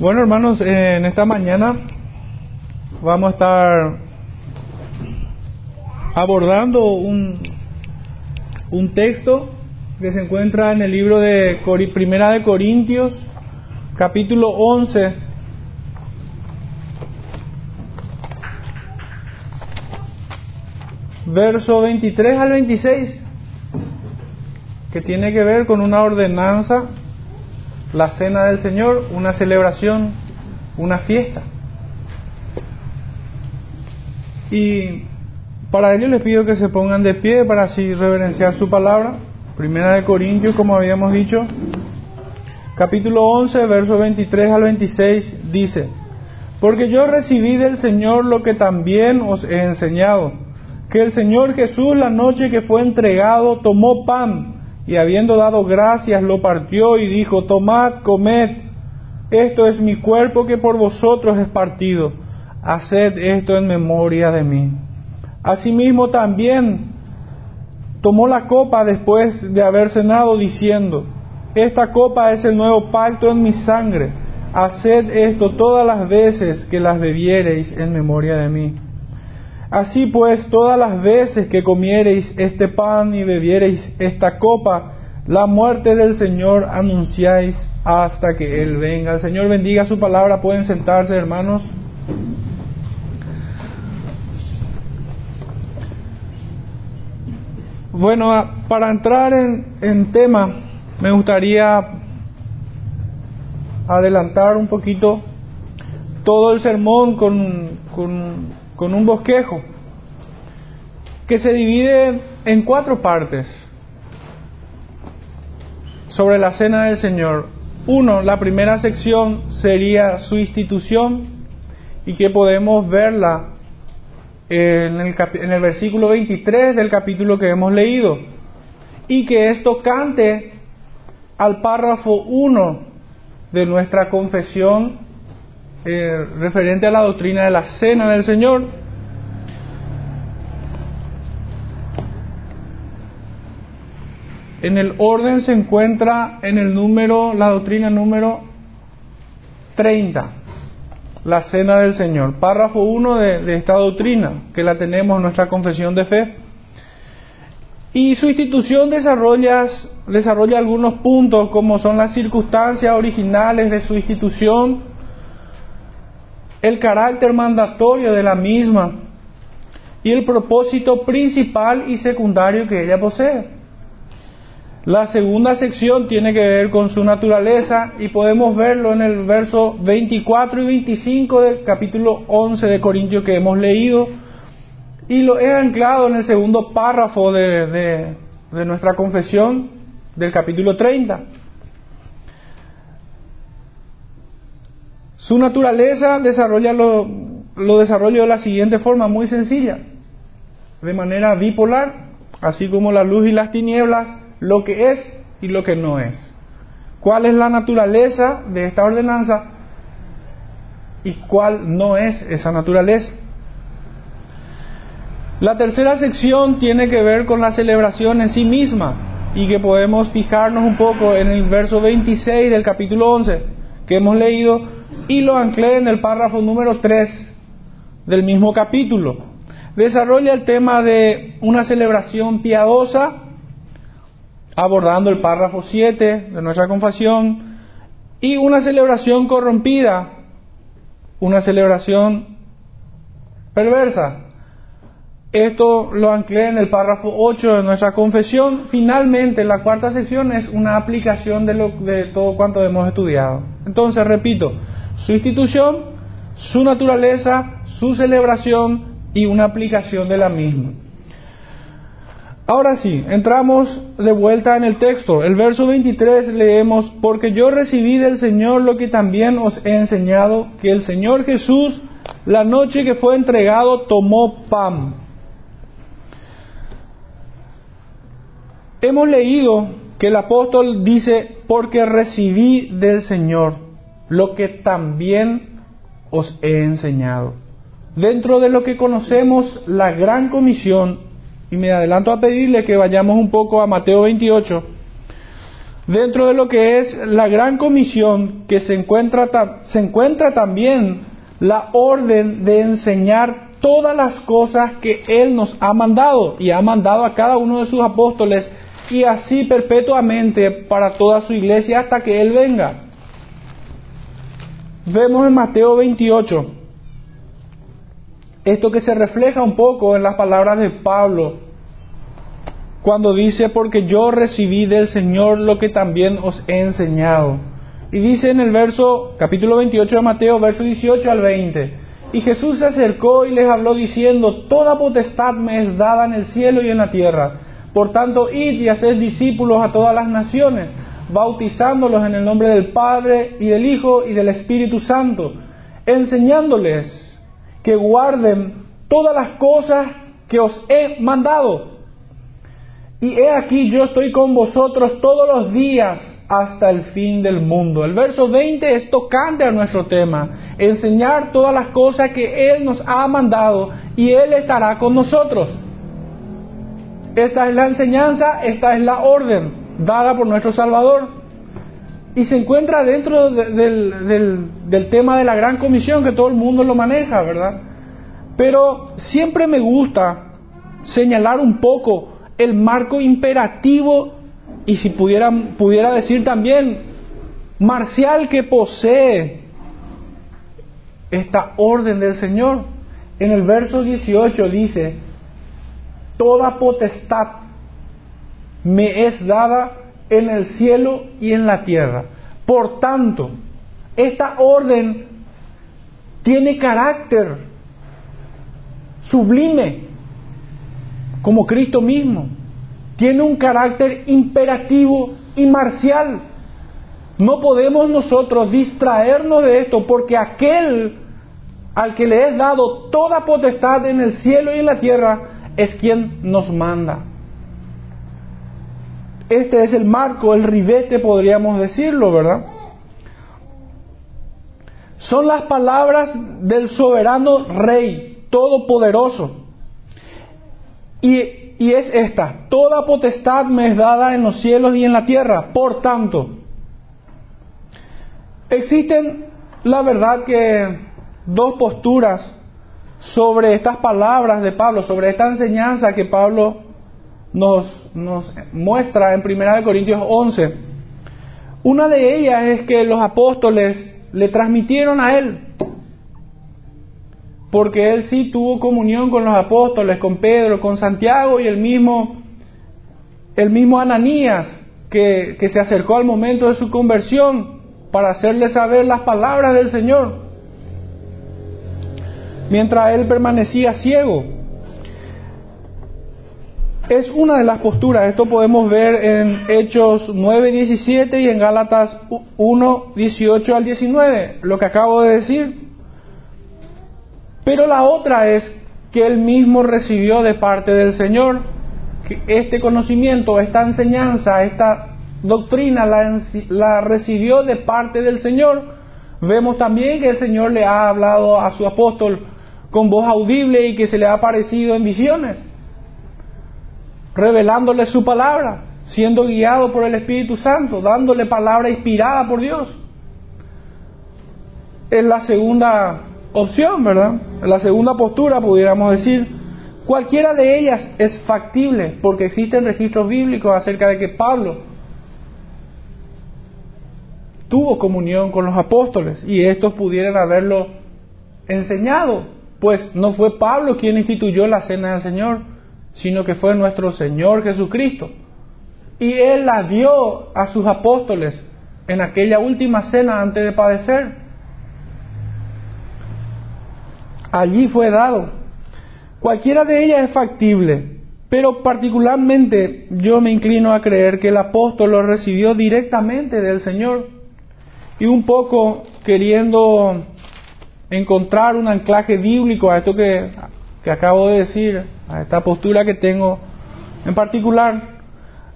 Bueno, hermanos, eh, en esta mañana vamos a estar abordando un, un texto que se encuentra en el libro de Primera de Corintios, capítulo 11. Verso 23 al 26, que tiene que ver con una ordenanza la cena del Señor, una celebración, una fiesta. Y para ello les pido que se pongan de pie para así reverenciar su palabra. Primera de Corintios, como habíamos dicho, capítulo 11, versos 23 al 26, dice, porque yo recibí del Señor lo que también os he enseñado, que el Señor Jesús la noche que fue entregado tomó pan y habiendo dado gracias lo partió y dijo, tomad, comed, esto es mi cuerpo que por vosotros es partido, haced esto en memoria de mí. Asimismo también tomó la copa después de haber cenado diciendo, esta copa es el nuevo pacto en mi sangre, haced esto todas las veces que las bebiereis en memoria de mí. Así pues, todas las veces que comiereis este pan y bebiereis esta copa, la muerte del Señor anunciáis hasta que Él venga. El Señor bendiga su palabra. Pueden sentarse, hermanos. Bueno, para entrar en, tema, me gustaría adelantar un poquito todo el sermón con, con con un bosquejo que se divide en cuatro partes sobre la cena del Señor. Uno, la primera sección sería su institución y que podemos verla en el, en el versículo 23 del capítulo que hemos leído y que esto cante al párrafo 1 de nuestra confesión eh, referente a la doctrina de la cena del Señor. En el orden se encuentra en el número, la doctrina número 30, la cena del Señor, párrafo 1 de, esta doctrina, que la tenemos en nuestra confesión de fe. Y su institución desarrolla, desarrolla algunos puntos como son las circunstancias originales de su institución, el carácter mandatorio de la misma y el propósito principal y secundario que ella posee. La segunda sección tiene que ver con su naturaleza y podemos verlo en el verso 24 y 25 del capítulo 11 de Corintios que hemos leído y lo he anclado en el segundo párrafo de, de nuestra confesión del capítulo 30. Su naturaleza desarrolla lo, lo de la siguiente forma, muy sencilla, de manera bipolar, así como la luz y las tinieblas, lo que es y lo que no es. ¿Cuál es la naturaleza de esta ordenanza y cuál no es esa naturaleza? La tercera sección tiene que ver con la celebración en sí misma y que podemos fijarnos un poco en el verso 26 del capítulo 11 que hemos leído y lo anclé en el párrafo número 3 del mismo capítulo. Desarrolla el tema de una celebración piadosa, abordando el párrafo 7 de nuestra confesión, y una celebración corrompida, una celebración perversa. Esto lo anclé en el párrafo 8 de nuestra confesión. Finalmente, la cuarta sección es una aplicación de, lo, de todo cuanto hemos estudiado. Entonces, repito, su institución, su naturaleza, su celebración y una aplicación de la misma. Ahora sí, entramos de vuelta en el texto. El verso 23 leemos, porque yo recibí del Señor lo que también os he enseñado, que el Señor Jesús, la noche que fue entregado, tomó pan. Hemos leído que el apóstol dice, porque recibí del Señor lo que también os he enseñado. Dentro de lo que conocemos la gran comisión, y me adelanto a pedirle que vayamos un poco a Mateo 28, dentro de lo que es la gran comisión que se encuentra, se encuentra también la orden de enseñar todas las cosas que Él nos ha mandado y ha mandado a cada uno de sus apóstoles y así perpetuamente para toda su iglesia hasta que Él venga. Vemos en Mateo 28 esto que se refleja un poco en las palabras de Pablo cuando dice, porque yo recibí del Señor lo que también os he enseñado. Y dice en el verso, capítulo 28 de Mateo, verso 18 al 20, y Jesús se acercó y les habló diciendo, Toda potestad me es dada en el cielo y en la tierra. Por tanto, id y haced discípulos a todas las naciones, bautizándolos en el nombre del Padre y del Hijo y del Espíritu Santo, enseñándoles que guarden todas las cosas que os he mandado. Y he aquí yo estoy con vosotros todos los días hasta el fin del mundo. El verso 20 es tocante a nuestro tema, enseñar todas las cosas que Él nos ha mandado y Él estará con nosotros. Esta es la enseñanza, esta es la orden dada por nuestro Salvador. Y se encuentra dentro del, del tema de la gran comisión que todo el mundo lo maneja, ¿verdad? Pero siempre me gusta señalar un poco el marco imperativo y si pudiera, pudiera decir también marcial que posee esta orden del Señor. En el verso 18 dice, toda potestad me es dada en el cielo y en la tierra. Por tanto, esta orden tiene carácter sublime, como Cristo mismo tiene un carácter imperativo y marcial. No podemos nosotros distraernos de esto porque aquel al que le es dado toda potestad en el cielo y en la tierra es quien nos manda. Este es el marco, el ribete podríamos decirlo, ¿verdad? Son las palabras del soberano Rey, todopoderoso. Y y es esta, toda potestad me es dada en los cielos y en la tierra. Por tanto, existen, la verdad que, dos posturas sobre estas palabras de Pablo, sobre esta enseñanza que Pablo nos, nos muestra en 1 Corintios 11. Una de ellas es que los apóstoles le transmitieron a él porque él sí tuvo comunión con los apóstoles, con Pedro, con Santiago y el mismo, el mismo Ananías, que, que se acercó al momento de su conversión para hacerle saber las palabras del Señor, mientras él permanecía ciego. Es una de las posturas, esto podemos ver en Hechos 9, 17 y en Gálatas 1, 18 al 19, lo que acabo de decir. Pero la otra es que él mismo recibió de parte del Señor que este conocimiento, esta enseñanza, esta doctrina la, la recibió de parte del Señor. Vemos también que el Señor le ha hablado a su apóstol con voz audible y que se le ha aparecido en visiones, revelándole su palabra, siendo guiado por el Espíritu Santo, dándole palabra inspirada por Dios. Es la segunda opción, ¿verdad? La segunda postura, pudiéramos decir, cualquiera de ellas es factible porque existen registros bíblicos acerca de que Pablo tuvo comunión con los apóstoles y estos pudieran haberlo enseñado, pues no fue Pablo quien instituyó la cena del Señor, sino que fue nuestro Señor Jesucristo. Y Él la dio a sus apóstoles en aquella última cena antes de padecer. allí fue dado. Cualquiera de ellas es factible, pero particularmente yo me inclino a creer que el apóstol lo recibió directamente del Señor y un poco queriendo encontrar un anclaje bíblico a esto que, que acabo de decir, a esta postura que tengo en particular.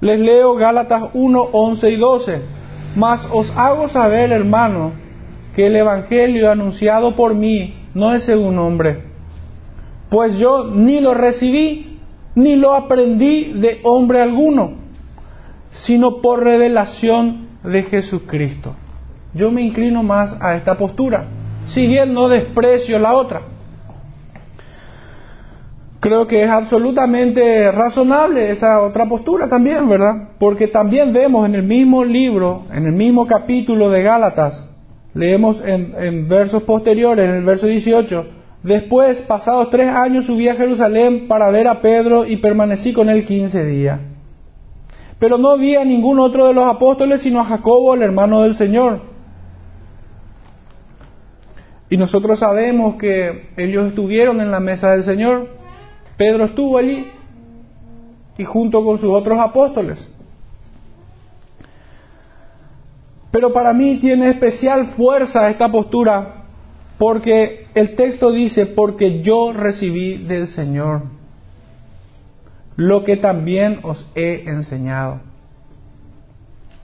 Les leo Gálatas 1, 11 y 12. Mas os hago saber, hermano, que el Evangelio anunciado por mí no es según hombre, pues yo ni lo recibí ni lo aprendí de hombre alguno, sino por revelación de Jesucristo. Yo me inclino más a esta postura, si bien no desprecio la otra. Creo que es absolutamente razonable esa otra postura también, ¿verdad? Porque también vemos en el mismo libro, en el mismo capítulo de Gálatas, leemos en, versos posteriores, en el verso 18, después, pasados tres años, subí a Jerusalén para ver a Pedro y permanecí con él quince días. Pero no vi a ningún otro de los apóstoles sino a Jacobo, el hermano del Señor. Y nosotros sabemos que ellos estuvieron en la mesa del Señor. Pedro estuvo allí y junto con sus otros apóstoles. Pero para mí tiene especial fuerza esta postura porque el texto dice, porque yo recibí del Señor lo que también os he enseñado.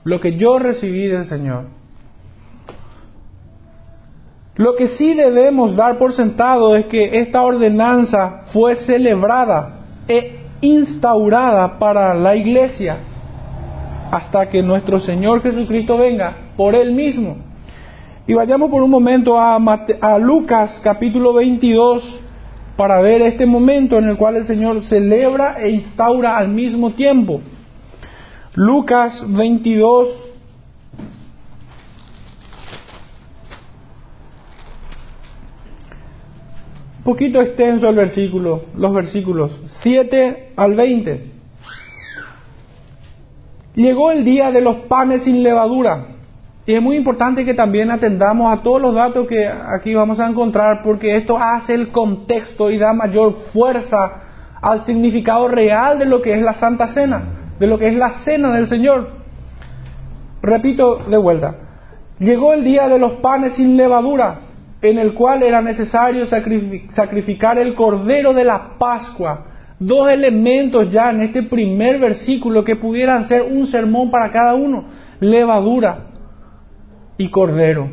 Lo que yo recibí del Señor. Lo que sí debemos dar por sentado es que esta ordenanza fue celebrada e instaurada para la iglesia hasta que nuestro Señor Jesucristo venga por Él mismo. Y vayamos por un momento a, Lucas capítulo 22 para ver este momento en el cual el Señor celebra e instaura al mismo tiempo. Lucas 22, poquito extenso el versículo, los versículos 7 al 20. Llegó el día de los panes sin levadura. Y es muy importante que también atendamos a todos los datos que aquí vamos a encontrar porque esto hace el contexto y da mayor fuerza al significado real de lo que es la Santa Cena, de lo que es la cena del Señor. Repito de vuelta, llegó el día de los panes sin levadura en el cual era necesario sacrificar el cordero de la Pascua. Dos elementos ya en este primer versículo que pudieran ser un sermón para cada uno. Levadura y cordero.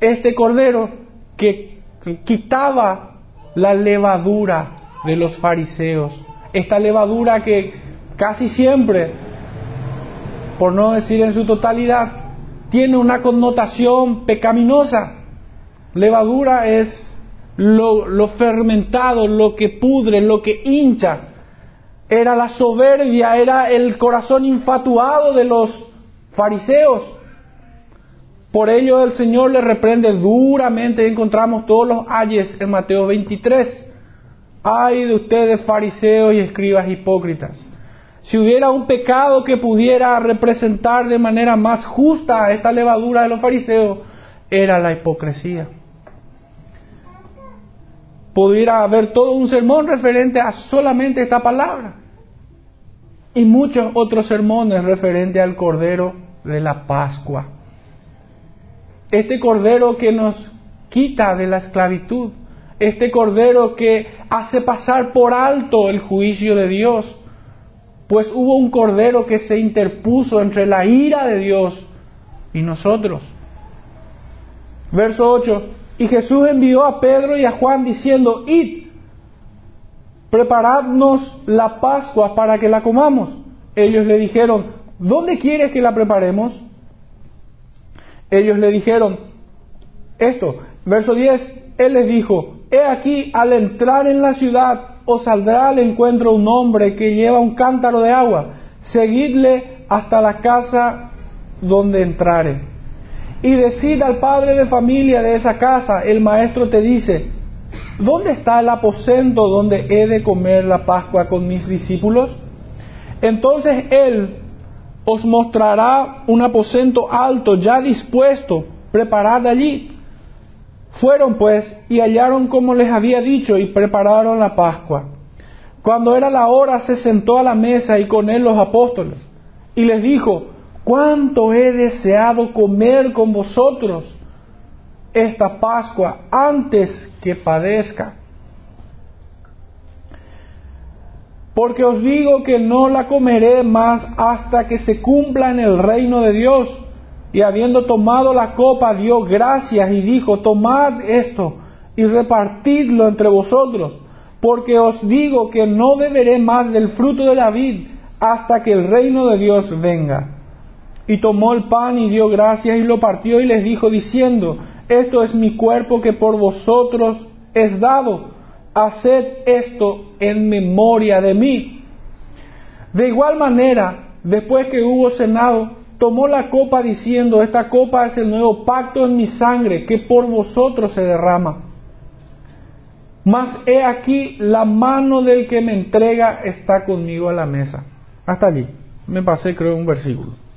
Este cordero que quitaba la levadura de los fariseos. Esta levadura que casi siempre, por no decir en su totalidad, tiene una connotación pecaminosa Levadura es lo, fermentado, lo que pudre, lo que hincha. Era la soberbia, era el corazón infatuado de los fariseos. Por ello el Señor le reprende duramente. Encontramos todos los ayes en Mateo 23. Ay de ustedes fariseos y escribas hipócritas. Si hubiera un pecado que pudiera representar de manera más justa esta levadura de los fariseos, era la hipocresía pudiera haber todo un sermón referente a solamente esta palabra y muchos otros sermones referentes al Cordero de la Pascua. Este Cordero que nos quita de la esclavitud, este Cordero que hace pasar por alto el juicio de Dios, pues hubo un Cordero que se interpuso entre la ira de Dios y nosotros. Verso 8, y Jesús envió a Pedro y a Juan diciendo, id, preparadnos la Pascua para que la comamos. Ellos le dijeron, ¿dónde quieres que la preparemos? Ellos le dijeron, esto, verso 10, Él les dijo, he aquí, al entrar en la ciudad, os saldrá al encuentro un hombre que lleva un cántaro de agua, seguidle hasta la casa donde entrare y decida al padre de familia de esa casa, el maestro te dice, ¿dónde está el aposento donde he de comer la Pascua con mis discípulos? Entonces él os mostrará un aposento alto ya dispuesto, preparad allí. Fueron pues y hallaron como les había dicho y prepararon la Pascua. Cuando era la hora se sentó a la mesa y con él los apóstoles y les dijo, cuánto he deseado comer con vosotros esta Pascua antes que padezca. Porque os digo que no la comeré más hasta que se cumpla en el reino de Dios. Y habiendo tomado la copa, dio gracias y dijo, tomad esto y repartidlo entre vosotros, porque os digo que no beberé más del fruto de la vid hasta que el reino de Dios venga. Y tomó el pan y dio gracias y lo partió y les dijo diciendo, esto es mi cuerpo que por vosotros es dado, haced esto en memoria de mí. De igual manera, después que hubo cenado, tomó la copa diciendo, esta copa es el nuevo pacto en mi sangre que por vosotros se derrama. Mas he aquí, la mano del que me entrega está conmigo a la mesa. Hasta allí. Me pasé, creo, un versículo.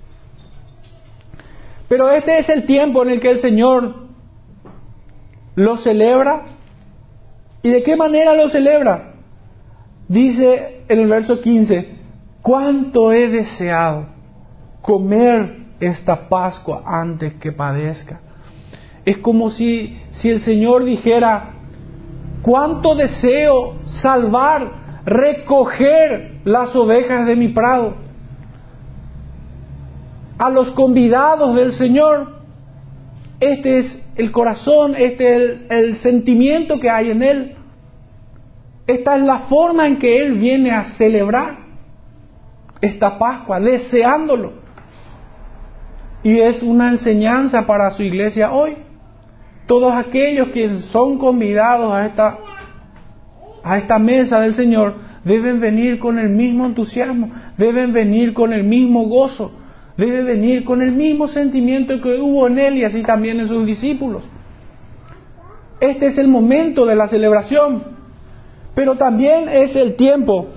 Pero este es el tiempo en el que el Señor lo celebra. ¿Y de qué manera lo celebra? Dice en el verso 15, cuánto he deseado comer esta Pascua antes que padezca. Es como si, si el Señor dijera, cuánto deseo salvar, recoger las ovejas de mi prado. A los convidados del Señor, este es el corazón, este es el, sentimiento que hay en Él. Esta es la forma en que Él viene a celebrar esta Pascua, deseándolo. Y es una enseñanza para su iglesia hoy. Todos aquellos que son convidados a esta, a esta mesa del Señor deben venir con el mismo entusiasmo, deben venir con el mismo gozo, deben venir con el mismo sentimiento que hubo en él y así también en sus discípulos. Este es el momento de la celebración, pero también es el tiempo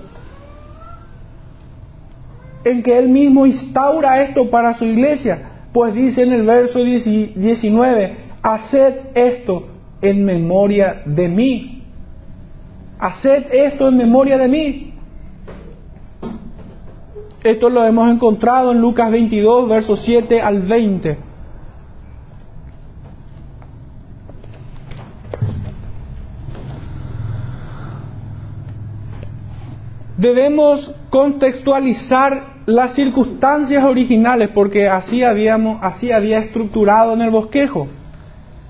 en que él mismo instaura esto para su iglesia pues dice en el verso 19, haced esto en memoria de mí. Haced esto en memoria de mí. Esto lo hemos encontrado en Lucas 22, versos 7 al 20. Debemos contextualizar las circunstancias originales, porque así habíamos, así había estructurado en el bosquejo.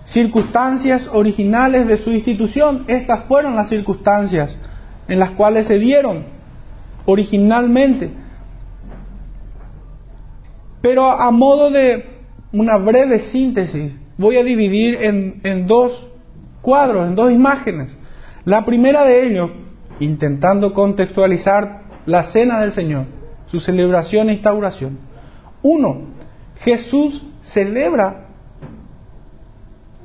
Circunstancias originales de su institución, estas fueron las circunstancias en las cuales se dieron originalmente. Pero a modo de una breve síntesis, voy a dividir en, en dos cuadros, en dos imágenes. La primera de ellos, intentando contextualizar la cena del Señor su celebración e instauración. Uno, Jesús celebra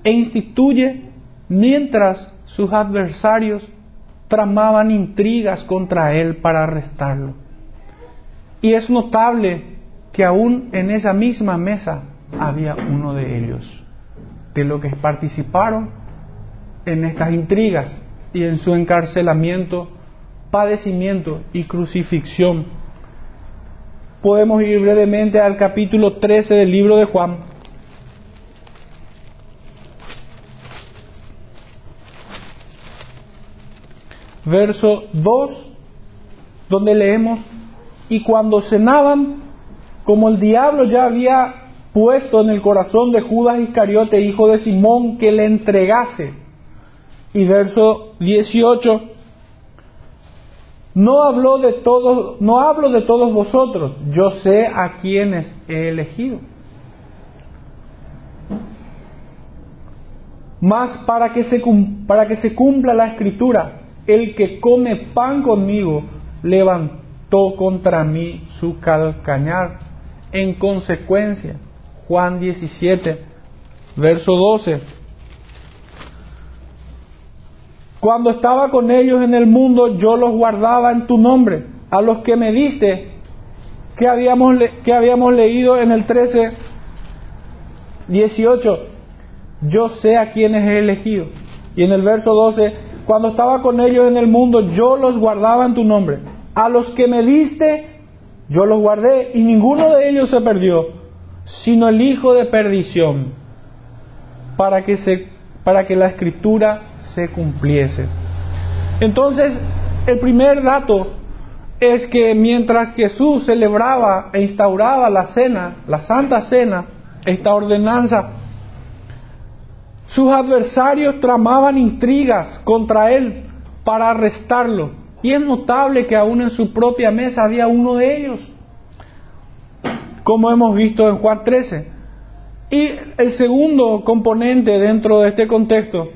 e instituye mientras sus adversarios tramaban intrigas contra él para arrestarlo. Y es notable que aún en esa misma mesa había uno de ellos, de los que participaron en estas intrigas y en su encarcelamiento, padecimiento y crucifixión podemos ir brevemente al capítulo 13 del libro de Juan. Verso 2, donde leemos, y cuando cenaban, como el diablo ya había puesto en el corazón de Judas Iscariote, hijo de Simón, que le entregase. Y verso 18, no hablo de todos, no hablo de todos vosotros, yo sé a quienes he elegido. Mas para que, se, para que se cumpla la escritura, el que come pan conmigo levantó contra mí su calcañar. En consecuencia, Juan 17, verso 12 Cuando estaba con ellos en el mundo, yo los guardaba en tu nombre. A los que me diste, que habíamos, que habíamos leído en el 13, 18, yo sé a quienes he elegido. Y en el verso 12, cuando estaba con ellos en el mundo, yo los guardaba en tu nombre. A los que me diste, yo los guardé y ninguno de ellos se perdió, sino el hijo de perdición, para que, se, para que la escritura se cumpliese. Entonces, el primer dato es que mientras Jesús celebraba e instauraba la cena, la santa cena, esta ordenanza, sus adversarios tramaban intrigas contra él para arrestarlo, Y es notable que aún en su propia mesa había uno de ellos, como hemos visto en Juan 13. Y el segundo componente dentro de este contexto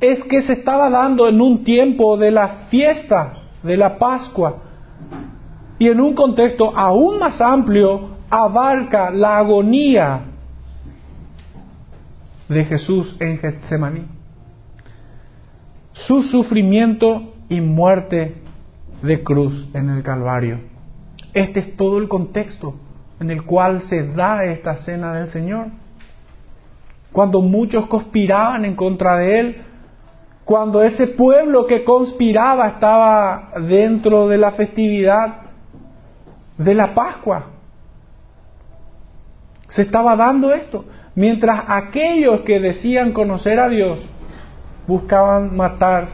es que se estaba dando en un tiempo de la fiesta de la Pascua y en un contexto aún más amplio abarca la agonía de Jesús en Getsemaní, su sufrimiento y muerte de cruz en el Calvario. Este es todo el contexto en el cual se da esta cena del Señor. Cuando muchos conspiraban en contra de Él, cuando ese pueblo que conspiraba estaba dentro de la festividad de la Pascua. Se estaba dando esto, mientras aquellos que decían conocer a Dios buscaban matar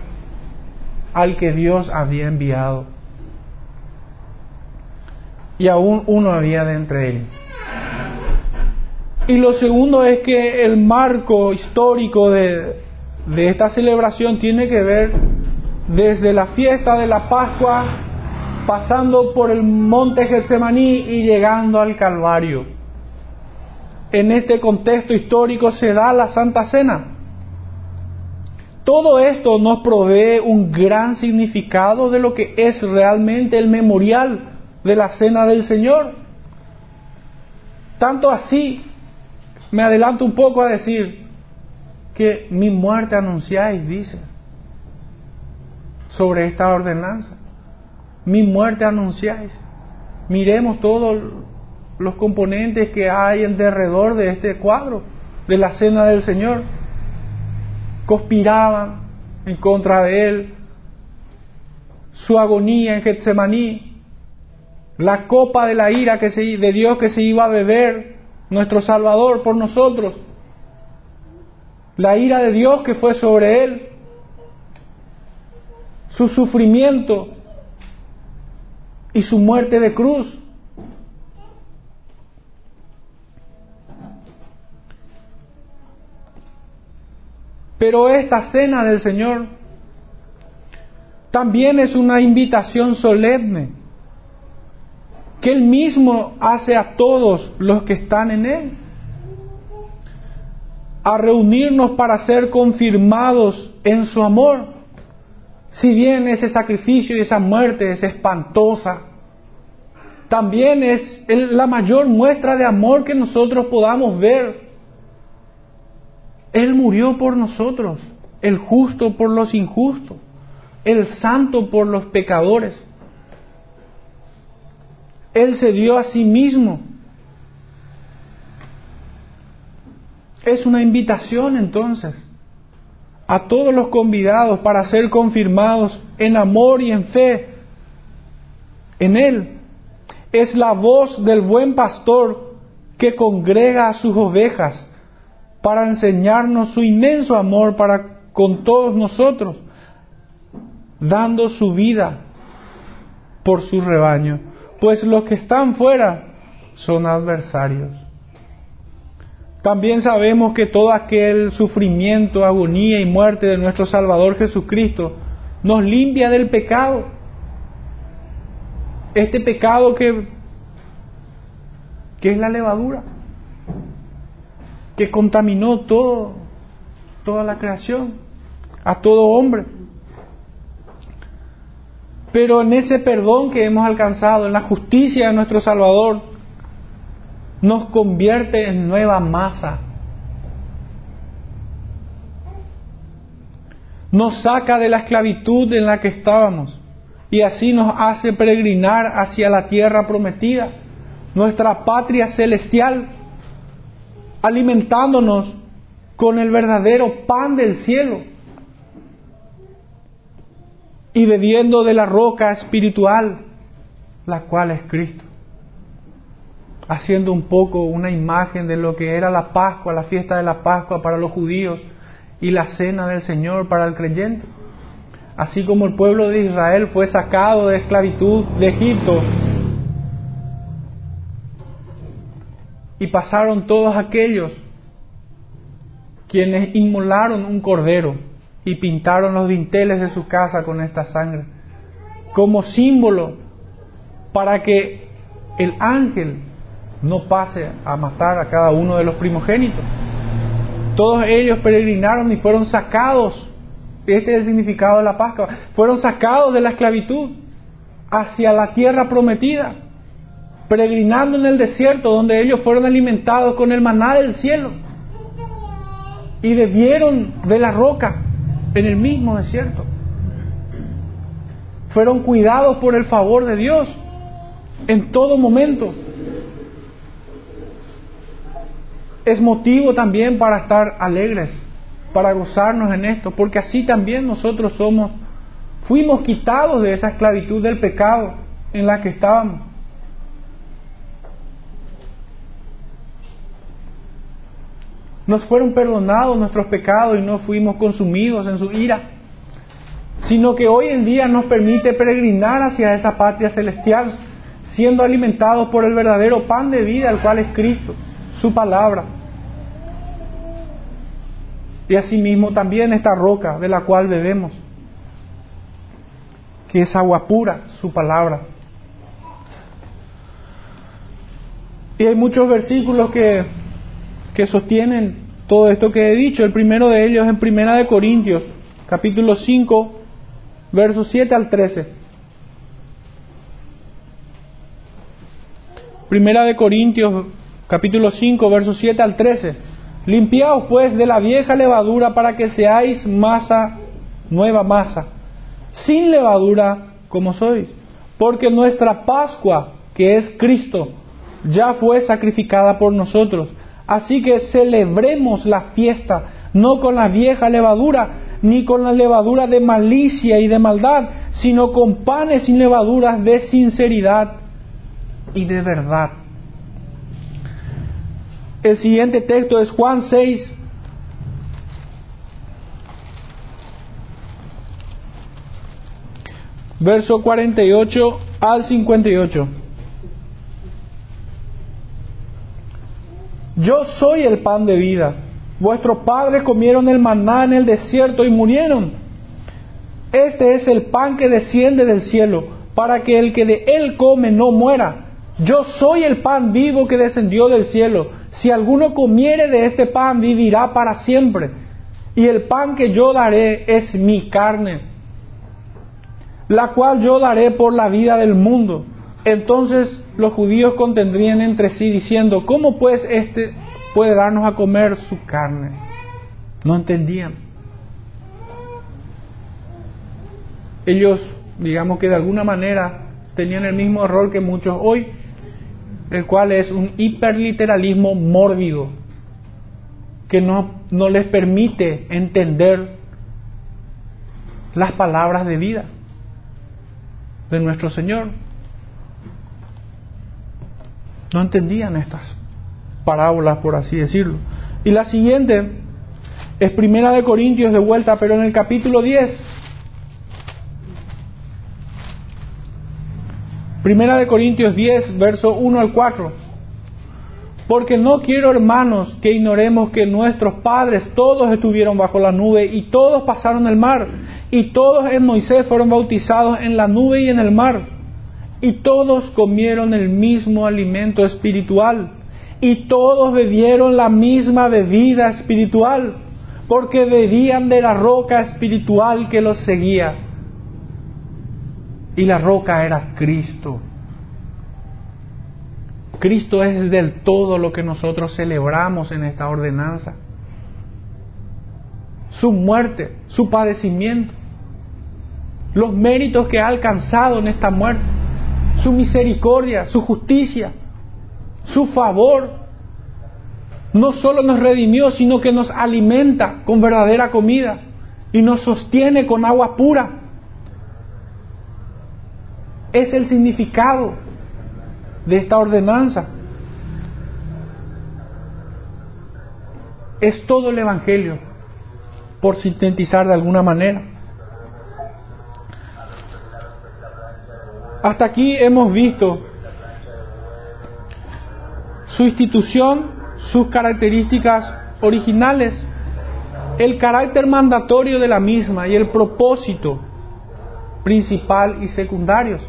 al que Dios había enviado. Y aún uno había de entre ellos. Y lo segundo es que el marco histórico de, esta celebración tiene que ver desde la fiesta de la Pascua, pasando por el monte Getsemaní y llegando al Calvario. En este contexto histórico se da la Santa Cena. Todo esto nos provee un gran significado de lo que es realmente el memorial de la Cena del Señor. Tanto así, me adelanto un poco a decir que mi muerte anunciáis, dice, sobre esta ordenanza. Mi muerte anunciáis. Miremos todos los componentes que hay en derredor de este cuadro, de la Cena del Señor conspiraban en contra de él, su agonía en Getsemaní, la copa de la ira que se, de Dios que se iba a beber nuestro Salvador por nosotros, la ira de Dios que fue sobre él, su sufrimiento y su muerte de cruz. Pero esta cena del Señor también es una invitación solemne que Él mismo hace a todos los que están en Él, a reunirnos para ser confirmados en su amor. Si bien ese sacrificio y esa muerte es espantosa, también es la mayor muestra de amor que nosotros podamos ver él murió por nosotros, el justo por los injustos, el santo por los pecadores. Él se dio a sí mismo. Es una invitación entonces a todos los convidados para ser confirmados en amor y en fe en Él. Es la voz del buen pastor que congrega a sus ovejas para enseñarnos su inmenso amor para con todos nosotros, dando su vida por su rebaño, pues los que están fuera son adversarios. También sabemos que todo aquel sufrimiento, agonía y muerte de nuestro Salvador Jesucristo nos limpia del pecado. Este pecado que, que es la levadura que contaminó todo, toda la creación, a todo hombre. Pero en ese perdón que hemos alcanzado, en la justicia de nuestro Salvador, nos convierte en nueva masa. Nos saca de la esclavitud en la que estábamos y así nos hace peregrinar hacia la tierra prometida, nuestra patria celestial alimentándonos con el verdadero pan del cielo y bebiendo de la roca espiritual, la cual es Cristo. Haciendo un poco una imagen de lo que era la Pascua, la fiesta de la Pascua para los judíos y la cena del Señor para el creyente. Así como el pueblo de Israel fue sacado de esclavitud de Egipto y pasaron todos aquellos quienes inmolaron un cordero y pintaron los dinteles de su casa con esta sangre, como símbolo para que el ángel no pase a matar a cada uno de los primogénitos. Todos ellos peregrinaron y fueron sacados, este es el significado de la Pascua, fueron sacados de la esclavitud hacia la tierra prometida, peregrinando en el desierto donde ellos fueron alimentados con el maná del cielo y bebieron de la roca en el mismo desierto. Fueron cuidados por el favor de Dios en todo momento. Es motivo también para estar alegres, para gozarnos en esto, porque así también nosotros somos, fuimos quitados de esa esclavitud del pecado en la que estábamos. Nos fueron perdonados nuestros pecados y no fuimos consumidos en su ira, sino que hoy en día nos permite peregrinar hacia esa patria celestial, siendo alimentados por el verdadero pan de vida, el cual es Cristo, su palabra. Y asimismo también esta roca de la cual bebemos, que es agua pura, su palabra. Y hay muchos versículos que que sostienen todo esto que he dicho. El primero de ellos en Primera de Corintios, capítulo 5, versos 7 al 13. Primera de Corintios, capítulo 5, versos 7 al 13. Limpiaos pues de la vieja levadura para que seáis masa, nueva masa, sin levadura como sois. Porque nuestra Pascua, que es Cristo, ya fue sacrificada por nosotros Así que celebremos la fiesta, no con la vieja levadura, ni con la levadura de malicia y de maldad, sino con panes sin levaduras de sinceridad y de verdad. El siguiente texto es Juan 6, verso 48 al 58. Yo soy el pan de vida. Vuestros padres comieron el maná en el desierto y murieron. Este es el pan que desciende del cielo, para que el que de él come no muera. Yo soy el pan vivo que descendió del cielo. Si alguno comiere de este pan, vivirá para siempre. Y el pan que yo daré es mi carne, la cual yo daré por la vida del mundo. Entonces los judíos contendrían entre sí diciendo, ¿cómo pues éste puede darnos a comer su carne? No entendían. Ellos, digamos que de alguna manera, tenían el mismo error que muchos hoy, el cual es un hiperliteralismo mórbido, que no, no les permite entender las palabras de vida de nuestro Señor. No entendían estas parábolas, por así decirlo. Y la siguiente es Primera de Corintios de vuelta, pero en el capítulo 10. Primera de Corintios 10, verso 1 al 4. Porque no quiero, hermanos, que ignoremos que nuestros padres todos estuvieron bajo la nube y todos pasaron el mar, y todos en Moisés fueron bautizados en la nube y en el mar y todos comieron el mismo alimento espiritual y todos bebieron la misma bebida espiritual porque bebían de la roca espiritual que los seguía. Y la roca era Cristo. Cristo es del todo lo que nosotros celebramos en esta ordenanza. Su muerte, su padecimiento, los méritos que ha alcanzado en esta muerte su misericordia, su justicia, su favor. No solo nos redimió, sino que nos alimenta con verdadera comida y nos sostiene con agua pura. Es el significado de esta ordenanza. Es todo el Evangelio, por sintetizar de alguna manera. Hasta aquí hemos visto su institución, sus características originales el carácter mandatorio de la misma y el propósito principal y secundarios.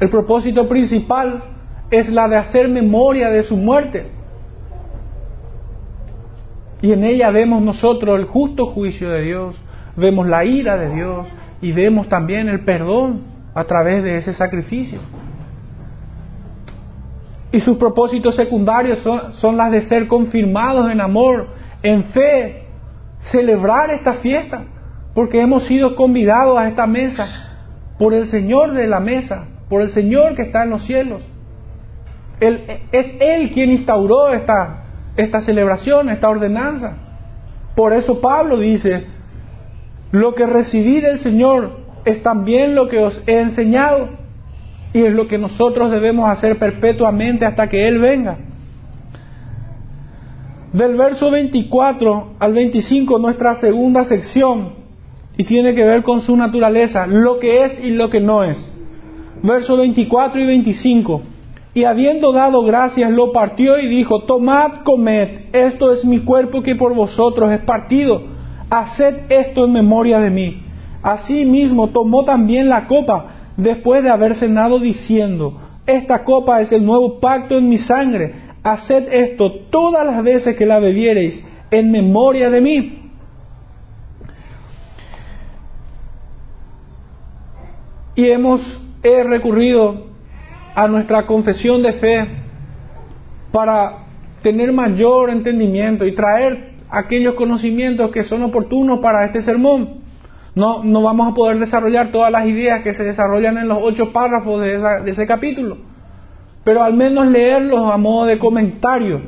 El propósito principal es la de hacer memoria de su muerte. Y en ella vemos nosotros el justo juicio de Dios, vemos la ira de Dios y vemos también el perdón a través de ese sacrificio. Y sus propósitos secundarios son, son las de ser confirmados en amor, en fe, celebrar esta fiesta, porque hemos sido convidados a esta mesa por el Señor de la mesa, por el Señor que está en los cielos. Él, es Él quien instauró esta, esta celebración, esta ordenanza. Por eso Pablo dice, lo que recibí del Señor es también lo que os he enseñado y es lo que nosotros debemos hacer perpetuamente hasta que Él venga. Del verso 24 al 25, nuestra segunda sección, y tiene que ver con su naturaleza, lo que es y lo que no es. Verso 24 y 25. Y habiendo dado gracias, lo partió y dijo, tomad, comed, esto es mi cuerpo que por vosotros es partido, haced esto en memoria de mí. Asimismo tomó también la copa después de haber cenado diciendo, esta copa es el nuevo pacto en mi sangre, haced esto todas las veces que la bebiereis en memoria de mí. Y hemos he recurrido a nuestra confesión de fe para tener mayor entendimiento y traer aquellos conocimientos que son oportunos para este sermón. No, vamos a poder desarrollar todas las ideas que se desarrollan en los ocho párrafos de, de ese capítulo, pero al menos leerlos a modo de comentario.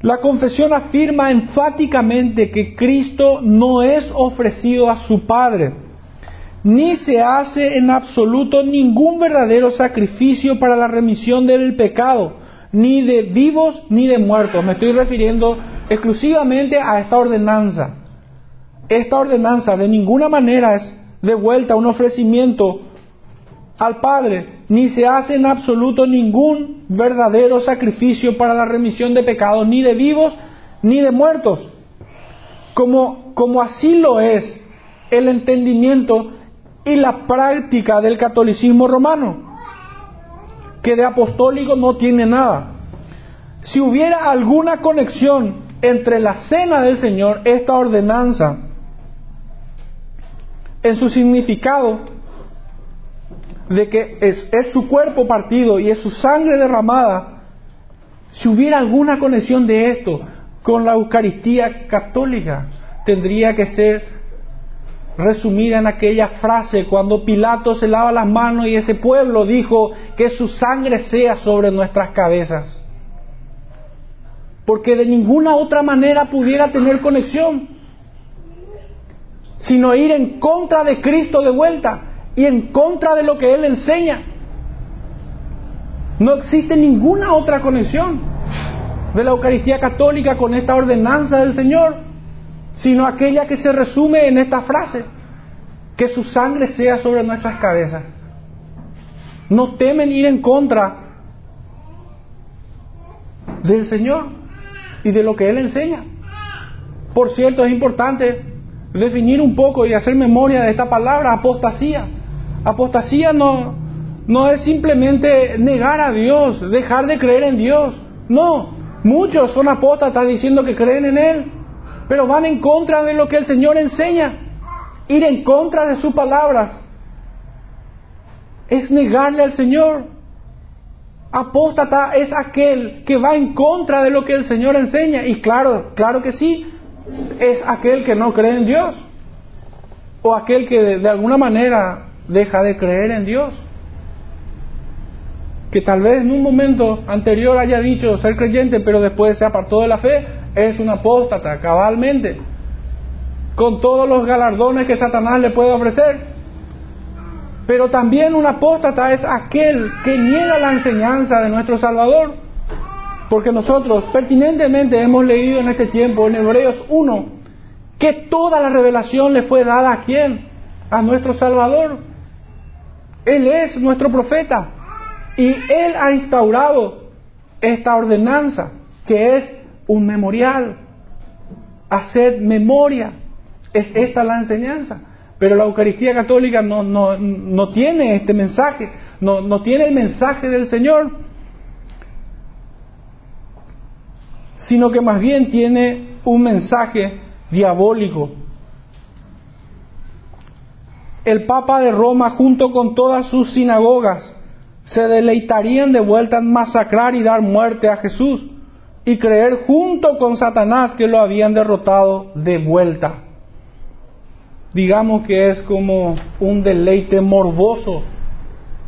La confesión afirma enfáticamente que Cristo no es ofrecido a su Padre, ni se hace en absoluto ningún verdadero sacrificio para la remisión del pecado, ni de vivos ni de muertos. Me estoy refiriendo exclusivamente a esta ordenanza. Esta ordenanza de ninguna manera es de vuelta un ofrecimiento al Padre, ni se hace en absoluto ningún verdadero sacrificio para la remisión de pecados, ni de vivos ni de muertos. Como, como así lo es el entendimiento y la práctica del catolicismo romano, que de apostólico no tiene nada. Si hubiera alguna conexión entre la cena del Señor, esta ordenanza, en su significado de que es, es, su cuerpo partido y es su sangre derramada, si hubiera alguna conexión de esto con la Eucaristía católica, tendría que ser resumida en aquella frase cuando Pilato se lava las manos y ese pueblo dijo que su sangre sea sobre nuestras cabezas. Porque de ninguna otra manera pudiera tener conexión sino ir en contra de Cristo de vuelta y en contra de lo que Él enseña. No existe ninguna otra conexión de la Eucaristía católica con esta ordenanza del Señor, sino aquella que se resume en esta frase, que su sangre sea sobre nuestras cabezas. No temen ir en contra del Señor y de lo que Él enseña. Por cierto, es importante definir un poco y hacer memoria de esta palabra, apostasía. Apostasía no, no es simplemente negar a Dios, dejar de creer en Dios. No, muchos son apóstatas diciendo que creen en Él, pero van en contra de lo que el Señor enseña. Ir en contra de sus palabras es negarle al Señor. Apóstata es aquel que va en contra de lo que el Señor enseña. Y claro, claro que sí, es aquel que no cree en Dios o aquel que de, alguna manera deja de creer en Dios. Que tal vez en un momento anterior haya dicho ser creyente, pero después se apartó de la fe, es un apóstata, cabalmente, con todos los galardones que Satanás le puede ofrecer. Pero también un apóstata es aquel que niega la enseñanza de nuestro Salvador porque nosotros pertinentemente hemos leído en este tiempo, en Hebreos 1, que toda la revelación le fue dada a quién? A nuestro Salvador. Él es nuestro profeta. Y Él ha instaurado esta ordenanza, que es un memorial. Haced memoria. Es esta la enseñanza. Pero la Eucaristía Católica no, no, tiene este mensaje, no, no tiene el mensaje del Señor, sino que más bien tiene un mensaje diabólico. El Papa de Roma, junto con todas sus sinagogas, se deleitarían de vuelta en masacrar y dar muerte a Jesús y creer junto con Satanás que lo habían derrotado de vuelta digamos que es como un deleite morboso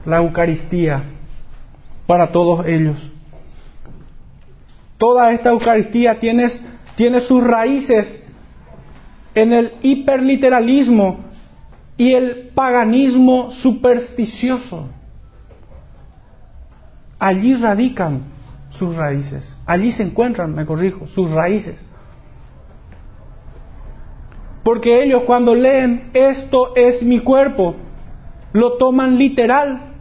la Eucaristía para todos ellos. Toda esta Eucaristía tiene, tiene sus raíces en el hiperliteralismo y el paganismo supersticioso. Allí radican sus raíces, allí se encuentran, me corrijo, sus raíces. Porque ellos cuando leen esto es mi cuerpo, lo toman literal,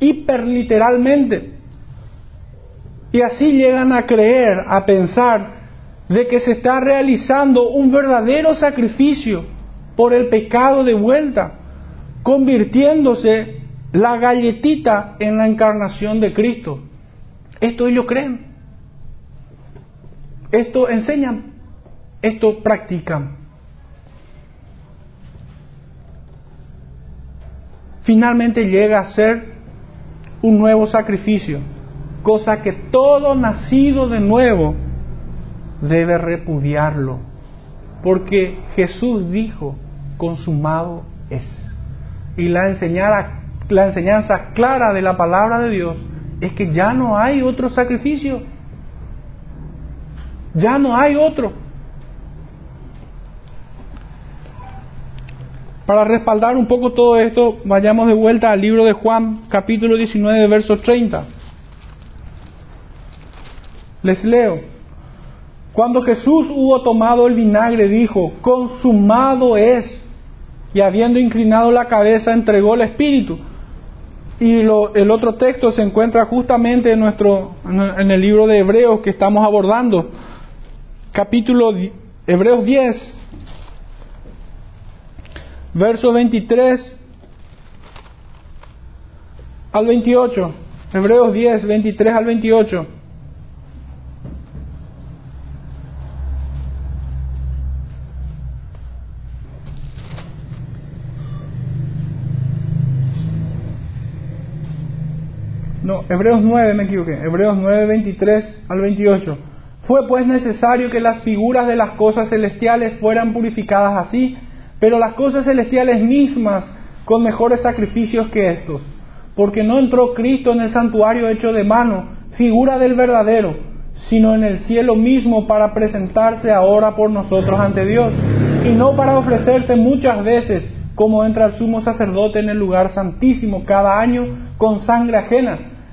hiperliteralmente. Y así llegan a creer, a pensar de que se está realizando un verdadero sacrificio por el pecado de vuelta, convirtiéndose la galletita en la encarnación de Cristo. Esto ellos creen. Esto enseñan. Esto practican. finalmente llega a ser un nuevo sacrificio, cosa que todo nacido de nuevo debe repudiarlo, porque Jesús dijo, consumado es. Y la enseñanza, la enseñanza clara de la palabra de Dios es que ya no hay otro sacrificio, ya no hay otro. Para respaldar un poco todo esto, vayamos de vuelta al libro de Juan, capítulo 19, verso 30. Les leo. Cuando Jesús hubo tomado el vinagre, dijo, consumado es. Y habiendo inclinado la cabeza, entregó el Espíritu. Y el otro texto se encuentra justamente en, nuestro, en el libro de Hebreos que estamos abordando. Capítulo Hebreos 10, verso 23 al 28. Hebreos 10, 23 al 28. No, Hebreos 9, me equivoqué. Hebreos 9, 23 al 28. Fue pues necesario que las figuras de las cosas celestiales fueran purificadas así pero las cosas celestiales mismas con mejores sacrificios que estos, porque no entró Cristo en el santuario hecho de mano, figura del verdadero, sino en el cielo mismo para presentarse ahora por nosotros ante Dios, y no para ofrecerse muchas veces como entra el sumo sacerdote en el lugar santísimo cada año con sangre ajena.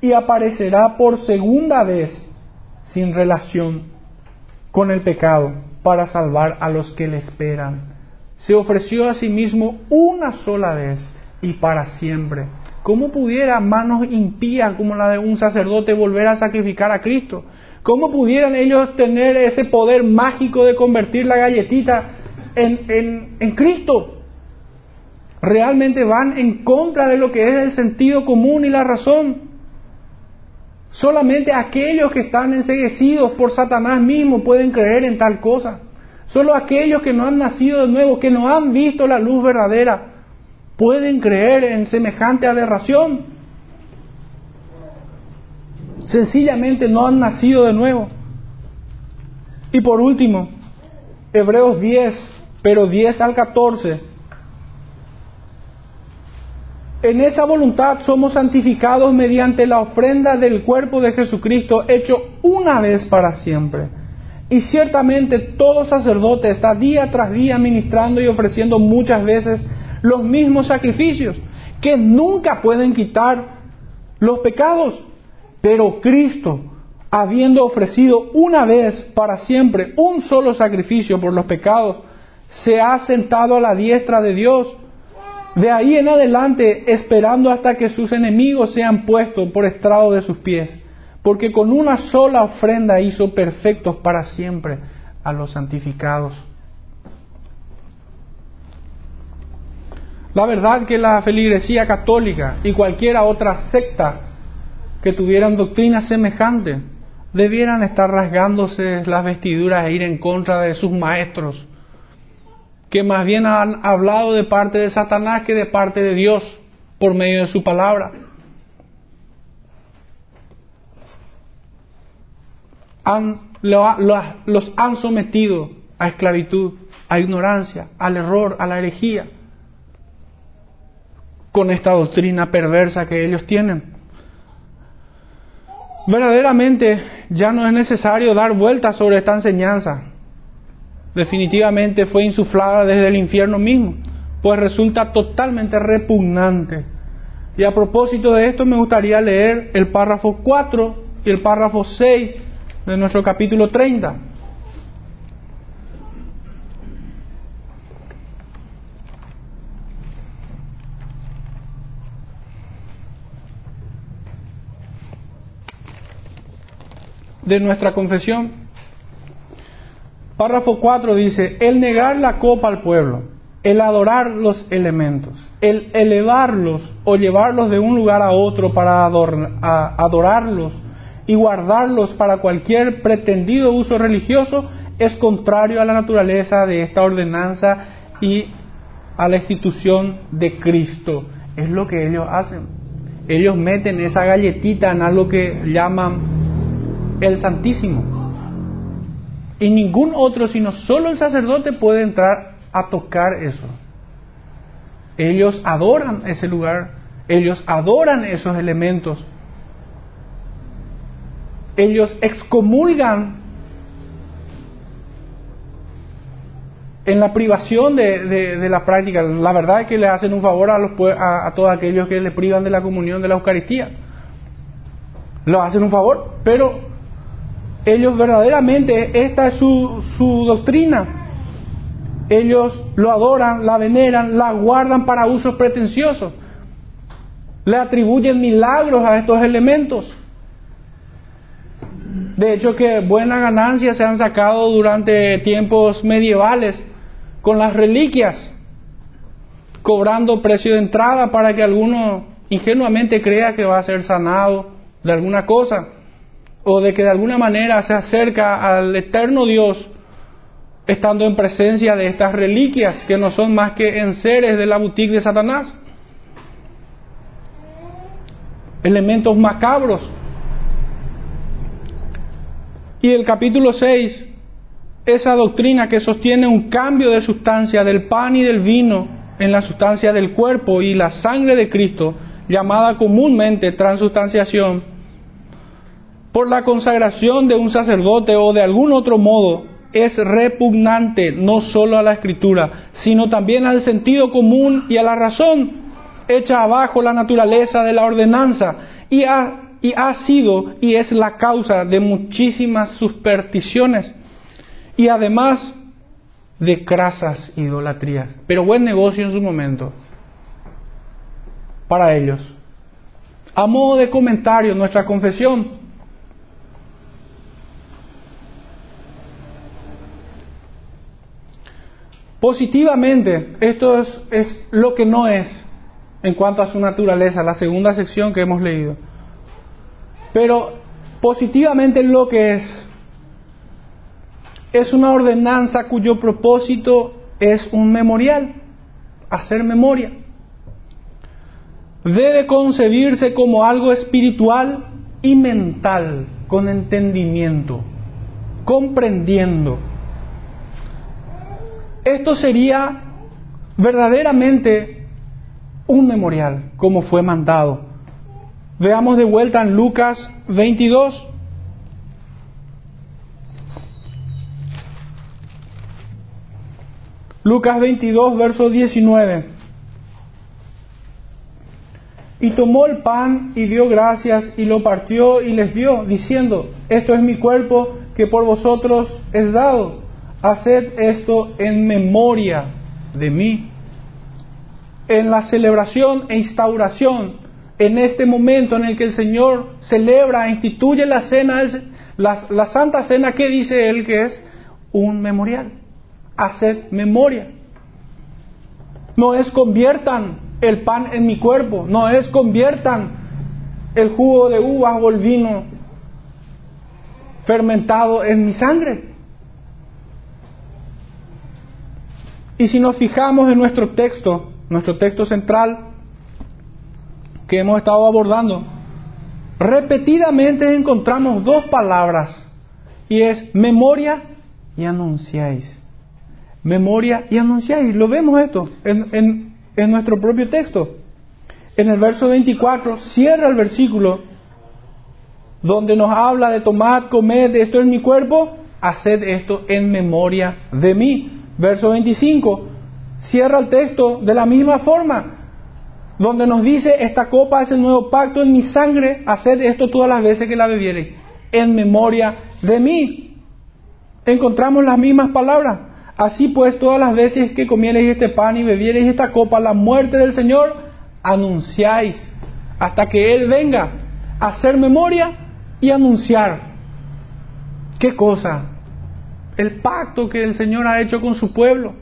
y aparecerá por segunda vez sin relación con el pecado para salvar a los que le esperan. Se ofreció a sí mismo una sola vez y para siempre. ¿Cómo pudiera manos impías como la de un sacerdote volver a sacrificar a Cristo? ¿Cómo pudieran ellos tener ese poder mágico de convertir la galletita en, en, en Cristo? Realmente van en contra de lo que es el sentido común y la razón. Solamente aquellos que están enseguecidos por Satanás mismo pueden creer en tal cosa. Solo aquellos que no han nacido de nuevo, que no han visto la luz verdadera, pueden creer en semejante aberración. Sencillamente no han nacido de nuevo. Y por último, Hebreos 10, pero 10 al 14 en esa voluntad somos santificados mediante la ofrenda del cuerpo de Jesucristo hecho una vez para siempre. Y ciertamente todo sacerdote está día tras día ministrando y ofreciendo muchas veces los mismos sacrificios que nunca pueden quitar los pecados. Pero Cristo, habiendo ofrecido una vez para siempre un solo sacrificio por los pecados, se ha sentado a la diestra de Dios. De ahí en adelante, esperando hasta que sus enemigos sean puestos por estrado de sus pies, porque con una sola ofrenda hizo perfectos para siempre a los santificados. La verdad que la feligresía católica y cualquiera otra secta que tuvieran doctrina semejante debieran estar rasgándose las vestiduras e ir en contra de sus maestros, que más bien han hablado de parte de Satanás que de parte de Dios por medio de su palabra. Han, los han sometido a esclavitud, a ignorancia, al error, a la herejía, con esta doctrina perversa que ellos tienen. Verdaderamente ya no es necesario dar vueltas sobre esta enseñanza. Definitivamente fue insuflada desde el infierno mismo, pues resulta totalmente repugnante. Y a propósito de esto me gustaría leer el párrafo 4 y el párrafo 6 de nuestro capítulo 30. de nuestra confesión. Párrafo 4 dice, el negar la copa al pueblo, el adorar los elementos, el elevarlos o llevarlos de un lugar a otro para adorarlos y guardarlos para cualquier pretendido uso religioso es contrario a la naturaleza de esta ordenanza y a la institución de Cristo. Es lo que ellos hacen. Ellos meten esa galletita en algo que llaman el Santísimo. Y ningún otro, sino solo el sacerdote puede entrar a tocar eso. Ellos adoran ese lugar, ellos adoran esos elementos. Ellos excomulgan en la privación de, la práctica. La verdad es que le hacen un favor a, los, a todos aquellos que le privan de la comunión de la Eucaristía. Lo hacen un favor, pero ellos verdaderamente, esta es su, su doctrina. Ellos lo adoran, la veneran, la guardan para usos pretenciosos. Le atribuyen milagros a estos elementos. De hecho, que buenas ganancias se han sacado durante tiempos medievales con las reliquias, cobrando precio de entrada para que alguno ingenuamente crea que va a ser sanado de alguna cosa o de que de alguna manera se acerca al eterno Dios estando en presencia de estas reliquias que no son más que enseres de la boutique de Satanás. Elementos macabros. Y el capítulo 6, esa doctrina que sostiene un cambio de sustancia del pan y del vino en la sustancia del cuerpo y la sangre de Cristo, llamada comúnmente transustanciación, por la consagración de un sacerdote o de algún otro modo es repugnante no solo a la escritura, sino también al sentido común y a la razón, echa abajo la naturaleza de la ordenanza y ha, sido y es la causa de muchísimas supersticiones y además de crasas idolatrías. Pero buen negocio en su momento para ellos. A modo de comentario, nuestra confesión Positivamente, esto es, lo que no es en cuanto a su naturaleza, la segunda sección que hemos leído. Pero positivamente lo que es, es una ordenanza cuyo propósito es un memorial, hacer memoria. Debe concebirse como algo espiritual y mental, con entendimiento, comprendiendo esto sería verdaderamente un memorial, como fue mandado. Veamos de vuelta en Lucas 22. Lucas 22, verso 19. Y tomó el pan y dio gracias y lo partió y les dio, diciendo, esto es mi cuerpo que por vosotros es dado Haced esto en memoria de mí. En la celebración e instauración, en este momento en el que el Señor celebra e instituye la cena, la, la Santa Cena, ¿qué dice Él que es? Un memorial haced memoria. No es conviertan el pan en mi cuerpo, no es conviertan el jugo de uvas o el vino fermentado en mi sangre. Y si nos fijamos en nuestro texto, nuestro texto central que hemos estado abordando, repetidamente encontramos dos palabras y es memoria y anunciáis memoria y anunciáis. Lo vemos esto en, en nuestro propio texto. En el verso 24 cierra el versículo donde nos habla de tomar, comer, esto es mi cuerpo, haced esto en memoria de mí. Verso 25 cierra el texto de la misma forma, donde nos dice, esta copa es el nuevo pacto en mi sangre, haced esto todas las veces que la bebiereis, en memoria de mí. Encontramos las mismas palabras. Así pues, todas las veces que comiereis este pan y bebiereis esta copa, la muerte del Señor, anunciáis hasta que Él venga a hacer memoria y anunciar. ¿Qué cosa? El pacto que el Señor ha hecho con su pueblo,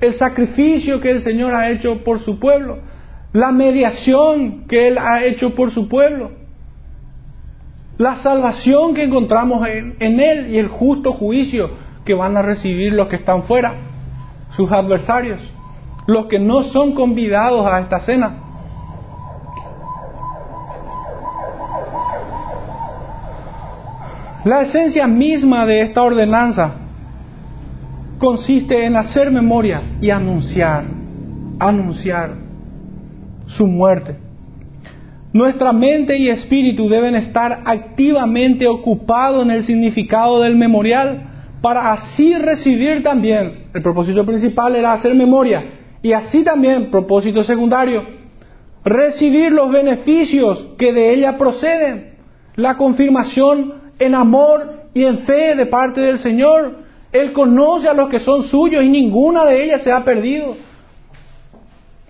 el sacrificio que el Señor ha hecho por su pueblo, la mediación que Él ha hecho por su pueblo, la salvación que encontramos en, Él y el justo juicio que van a recibir los que están fuera, sus adversarios, los que no son convidados a esta cena. La esencia misma de esta ordenanza consiste en hacer memoria y anunciar, anunciar su muerte. Nuestra mente y espíritu deben estar activamente ocupados en el significado del memorial para así recibir también, el propósito principal era hacer memoria, y así también, propósito secundario, recibir los beneficios que de ella proceden, la confirmación en amor y en fe de parte del Señor. Él conoce a los que son suyos y ninguna de ellas se ha perdido.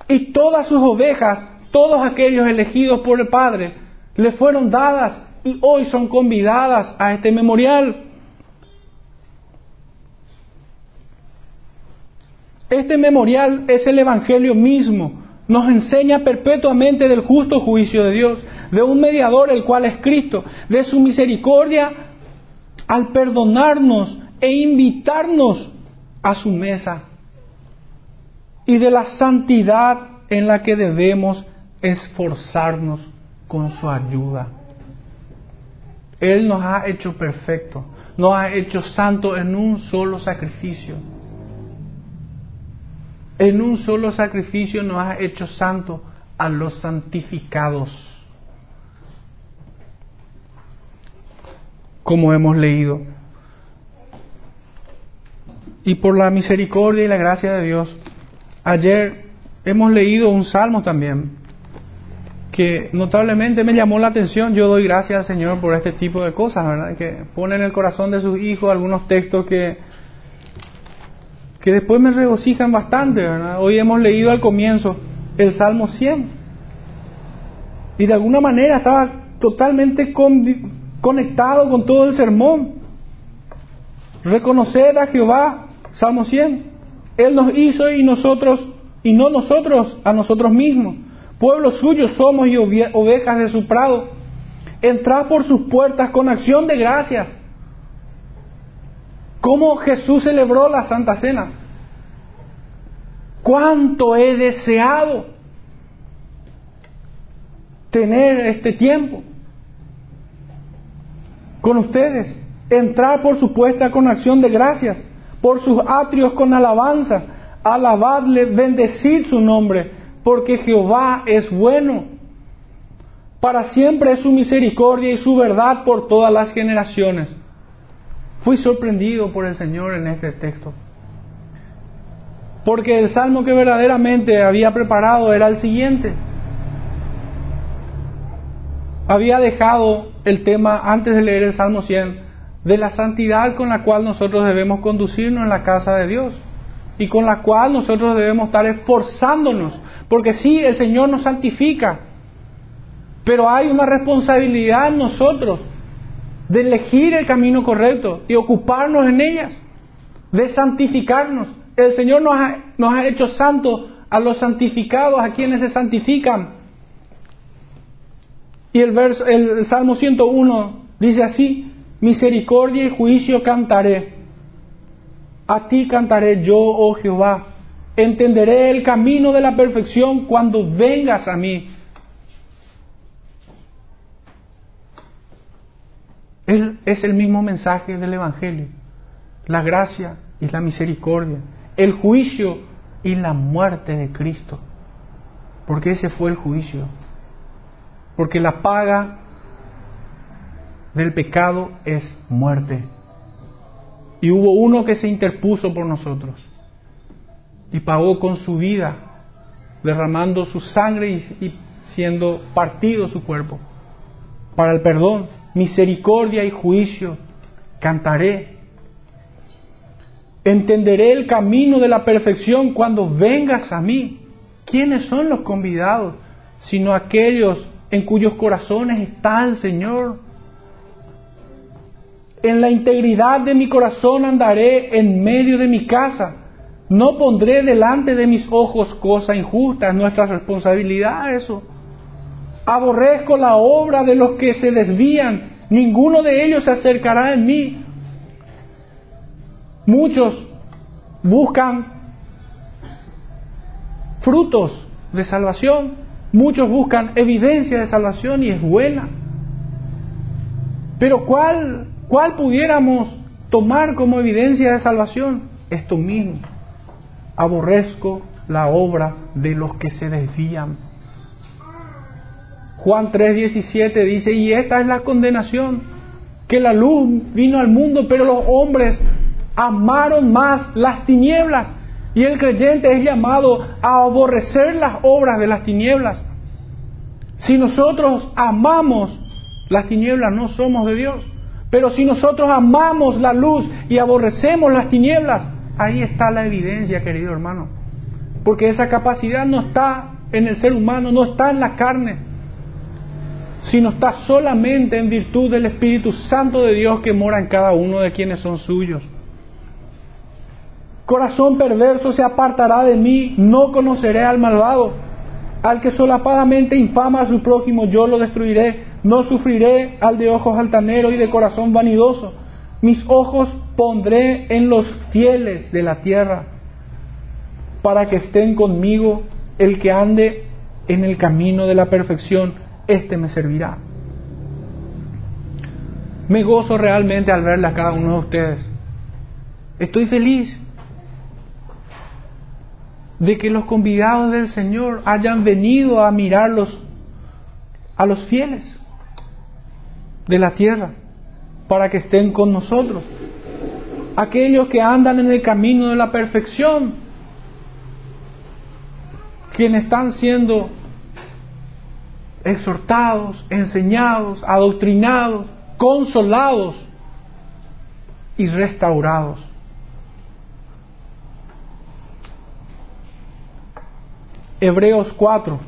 Y todas sus ovejas, todos aquellos elegidos por el Padre, le fueron dadas y hoy son convidadas a este memorial. Este memorial es el Evangelio mismo. Nos enseña perpetuamente del justo juicio de Dios, de un mediador el cual es Cristo, de su misericordia al perdonarnos e invitarnos a su mesa y de la santidad en la que debemos esforzarnos con su ayuda. Él nos ha hecho perfecto, nos ha hecho santo en un solo sacrificio en un solo sacrificio nos ha hecho santo a los santificados. Como hemos leído. Y por la misericordia y la gracia de Dios, ayer hemos leído un salmo también que notablemente me llamó la atención. Yo doy gracias al Señor por este tipo de cosas, ¿verdad? Que pone en el corazón de sus hijos algunos textos que que después me regocijan bastante. ¿verdad? Hoy hemos leído al comienzo el Salmo 100 y de alguna manera estaba totalmente conectado con todo el sermón. Reconocer a Jehová, Salmo 100. Él nos hizo y nosotros, y no nosotros a nosotros mismos. Pueblo suyo somos y ovejas de su prado. Entrad por sus puertas con acción de gracias cómo Jesús celebró la Santa Cena. Cuánto he deseado tener este tiempo con ustedes, entrar por su puesta con acción de gracias, por sus atrios con alabanza, alabadle, bendecir su nombre, porque Jehová es bueno. Para siempre es su misericordia y su verdad por todas las generaciones. Fui sorprendido por el Señor en este texto. Porque el salmo que verdaderamente había preparado era el siguiente. Había dejado el tema antes de leer el Salmo 100 de la santidad con la cual nosotros debemos conducirnos en la casa de Dios y con la cual nosotros debemos estar esforzándonos, porque sí, el Señor nos santifica, pero hay una responsabilidad en nosotros de elegir el camino correcto y ocuparnos en ellas, de santificarnos. El Señor nos ha, nos ha hecho santos a los santificados, a quienes se santifican. Y el, verso, el Salmo 101 dice así, misericordia y juicio cantaré. A ti cantaré yo, oh Jehová. Entenderé el camino de la perfección cuando vengas a mí. es el mismo mensaje del Evangelio. La gracia y la misericordia. El juicio y la muerte de Cristo. Porque ese fue el juicio. Porque la paga del pecado es muerte. Y hubo uno que se interpuso por nosotros y pagó con su vida, derramando su sangre y, siendo partido su cuerpo. Para el perdón, misericordia y juicio, cantaré. Entenderé el camino de la perfección cuando vengas a mí. ¿Quiénes son los convidados? Sino aquellos en cuyos corazones está el Señor. En la integridad de mi corazón andaré en medio de mi casa. No pondré delante de mis ojos cosa injusta. Es nuestra responsabilidad eso. Aborrezco la obra de los que se desvían. Ninguno de ellos se acercará en mí. Muchos buscan frutos de salvación. Muchos buscan evidencia de salvación y es buena. Pero ¿cuál ¿Cuál pudiéramos tomar como evidencia de salvación? Esto mismo. Aborrezco la obra de los que se desvían. Juan 3:17 dice, y esta es la condenación, que la luz vino al mundo, pero los hombres amaron más las tinieblas. Y el creyente es llamado a aborrecer las obras de las tinieblas. Si nosotros amamos las tinieblas, no somos de Dios. Pero si nosotros amamos la luz y aborrecemos las tinieblas, ahí está la evidencia, querido hermano. Porque esa capacidad no está en el ser humano, no está en la carne, sino está solamente en virtud del Espíritu Santo de Dios que mora en cada uno de quienes son suyos. Corazón perverso se apartará de mí, no conoceré al malvado. Al que solapadamente infama a su prójimo, yo lo destruiré. No sufriré al de ojos altaneros y de corazón vanidoso. Mis ojos pondré en los fieles de la tierra, para que estén conmigo el que ande en el camino de la perfección, éste me servirá. Me gozo realmente al verle a cada uno de ustedes. Estoy feliz de que los convidados del Señor hayan venido a mirarlos a los fieles de la tierra para que estén con nosotros. Aquellos que andan en el camino de la perfección, quienes están siendo exhortados, enseñados, adoctrinados, consolados y restaurados. Hebreos 4.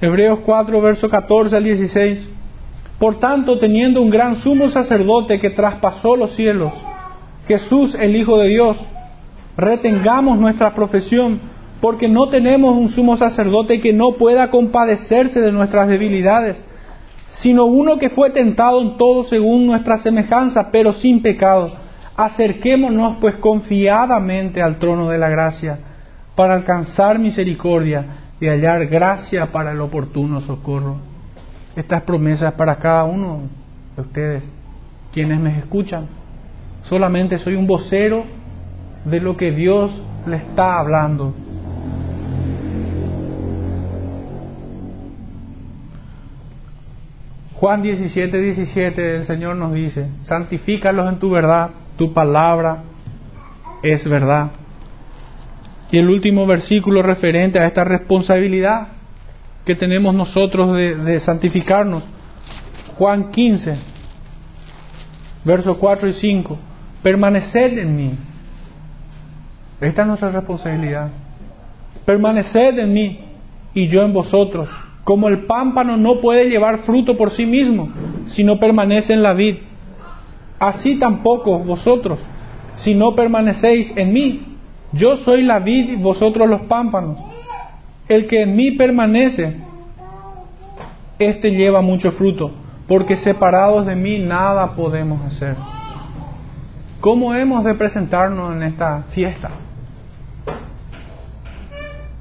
Hebreos 4, verso 14 al 16. Por tanto, teniendo un gran sumo sacerdote que traspasó los cielos, Jesús el Hijo de Dios, retengamos nuestra profesión, porque no tenemos un sumo sacerdote que no pueda compadecerse de nuestras debilidades sino uno que fue tentado en todo según nuestra semejanza, pero sin pecado. Acerquémonos pues confiadamente al trono de la gracia, para alcanzar misericordia y hallar gracia para el oportuno socorro. Estas promesas para cada uno de ustedes, quienes me escuchan. Solamente soy un vocero de lo que Dios le está hablando Juan 17, 17, el Señor nos dice, santifícalos en tu verdad, tu palabra es verdad. Y el último versículo referente a esta responsabilidad que tenemos nosotros de, santificarnos, Juan 15, versos 4 y 5, permaneced en mí. Esta es nuestra responsabilidad. Permaneced en mí y yo en vosotros. Como el pámpano no puede llevar fruto por sí mismo si no permanece en la vid, así tampoco vosotros si no permanecéis en mí. Yo soy la vid y vosotros los pámpanos. El que en mí permanece, éste lleva mucho fruto, porque separados de mí nada podemos hacer. ¿Cómo hemos de presentarnos en esta fiesta?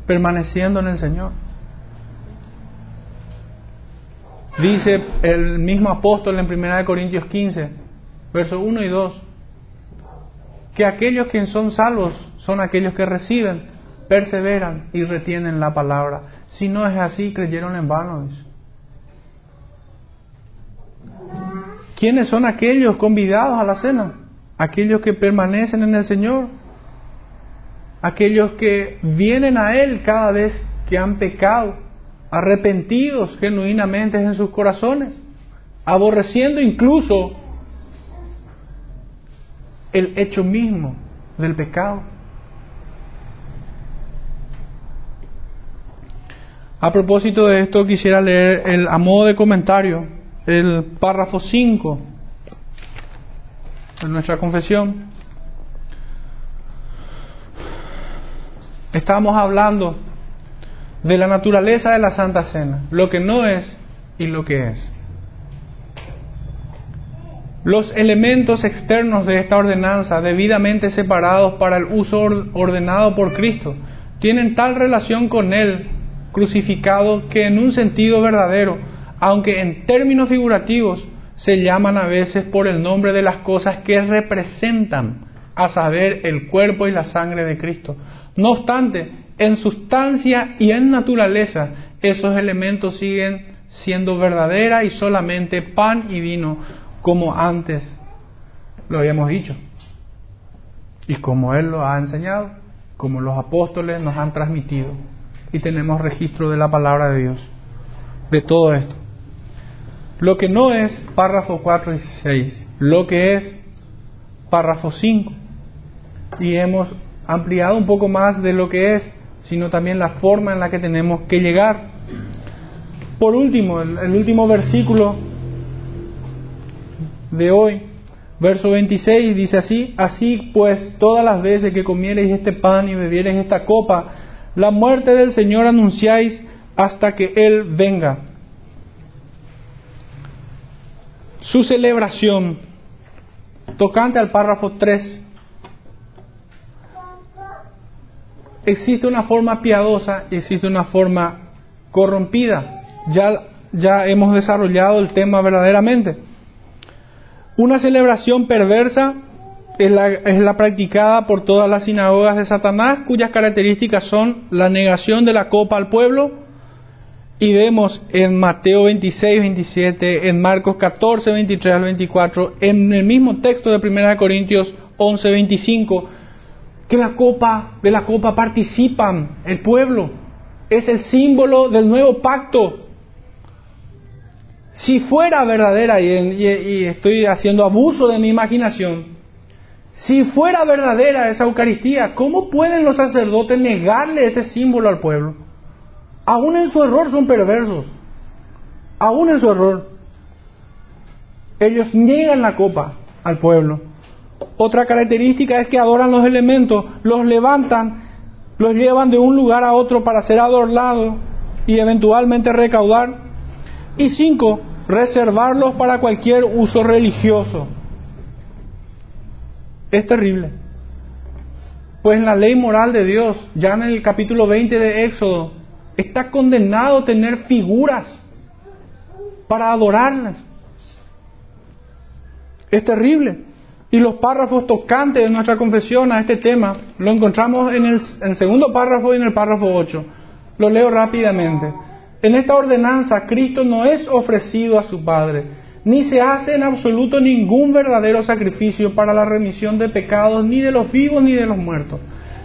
Permaneciendo en el Señor. Dice el mismo apóstol en 1 Corintios 15, versos 1 y 2, que aquellos que son salvos son aquellos que reciben, perseveran y retienen la palabra. Si no es así, creyeron en vano. ¿Quiénes son aquellos convidados a la cena? Aquellos que permanecen en el Señor, aquellos que vienen a Él cada vez que han pecado, arrepentidos genuinamente en sus corazones, aborreciendo incluso el hecho mismo del pecado. A propósito de esto, quisiera leer el, a modo de comentario el párrafo 5 de nuestra confesión. Estamos hablando de la naturaleza de la Santa Cena, lo que no es y lo que es. Los elementos externos de esta ordenanza, debidamente separados para el uso ordenado por Cristo, tienen tal relación con Él crucificado que en un sentido verdadero, aunque en términos figurativos, se llaman a veces por el nombre de las cosas que representan, a saber, el cuerpo y la sangre de Cristo. No obstante, en sustancia y en naturaleza, esos elementos siguen siendo verdadera y solamente pan y vino, como antes lo habíamos dicho. Y como Él lo ha enseñado, como los apóstoles nos han transmitido. Y tenemos registro de la palabra de Dios, de todo esto. Lo que no es párrafo 4 y 6, lo que es párrafo 5. Y hemos ampliado un poco más de lo que es, sino también la forma en la que tenemos que llegar. Por último, el, el último versículo de hoy, verso 26, dice así, así pues todas las veces que comiereis este pan y bebiereis esta copa, la muerte del Señor anunciáis hasta que Él venga. Su celebración, tocante al párrafo 3, existe una forma piadosa y existe una forma corrompida. Ya, ya hemos desarrollado el tema verdaderamente. Una celebración perversa es la, es la, practicada por todas las sinagogas de Satanás, cuyas características son la negación de la copa al pueblo, y vemos en Mateo 26, 27, en Marcos 14, 23 al 24, en el mismo texto de 1 Corintios 11, 25, que la copa, de la copa participan el pueblo. Es el símbolo del nuevo pacto. Si fuera verdadera, y, estoy haciendo abuso de mi imaginación, si fuera verdadera esa Eucaristía, ¿cómo pueden los sacerdotes negarle ese símbolo al pueblo? Aún en su error son perversos. Aún en su error. Ellos niegan la copa al pueblo. Otra característica es que adoran los elementos, los levantan, los llevan de un lugar a otro para ser adornados y eventualmente recaudar. Y cinco, reservarlos para cualquier uso religioso. Es terrible. Pues en la ley moral de Dios, ya en el capítulo 20 de Éxodo, está condenado tener figuras para adorarlas. Es terrible. Y los párrafos tocantes de nuestra confesión a este tema lo encontramos en el, segundo párrafo y en el párrafo 8. Lo leo rápidamente. En esta ordenanza, Cristo no es ofrecido a su Padre, ni se hace en absoluto ningún verdadero sacrificio para la remisión de pecados, ni de los vivos ni de los muertos,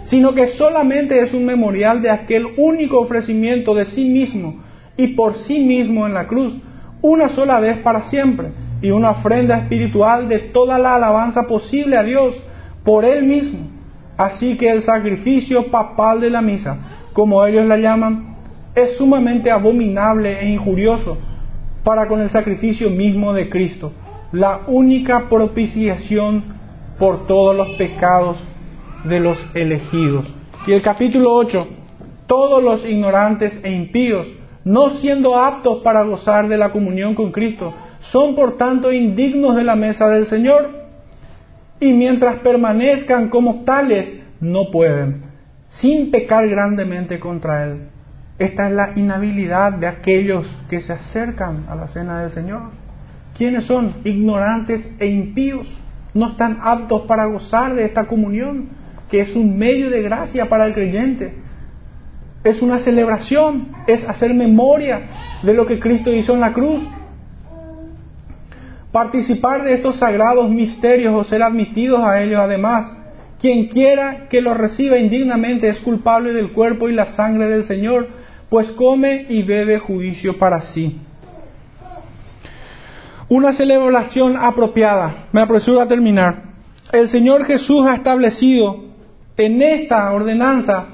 sino que solamente es un memorial de aquel único ofrecimiento de sí mismo y por sí mismo en la cruz, una sola vez para siempre, y una ofrenda espiritual de toda la alabanza posible a Dios por Él mismo. Así que el sacrificio papal de la misa, como ellos la llaman, es sumamente abominable e injurioso para con el sacrificio mismo de Cristo, la única propiciación por todos los pecados de los elegidos. Y el capítulo 8, todos los ignorantes e impíos, no siendo aptos para gozar de la comunión con Cristo, son por tanto indignos de la mesa del Señor, y mientras permanezcan como tales, no pueden, sin pecar grandemente contra Él. Esta es la inhabilidad de aquellos que se acercan a la cena del Señor. ¿Quiénes son? Ignorantes e impíos. No están aptos para gozar de esta comunión, que es un medio de gracia para el creyente. Es una celebración, es hacer memoria de lo que Cristo hizo en la cruz. Participar de estos sagrados misterios o ser admitidos a ellos además quien quiera que lo reciba indignamente es culpable del cuerpo y la sangre del Señor, pues come y bebe juicio para sí. Una celebración apropiada. Me apresuro a terminar. El Señor Jesús ha establecido en esta ordenanza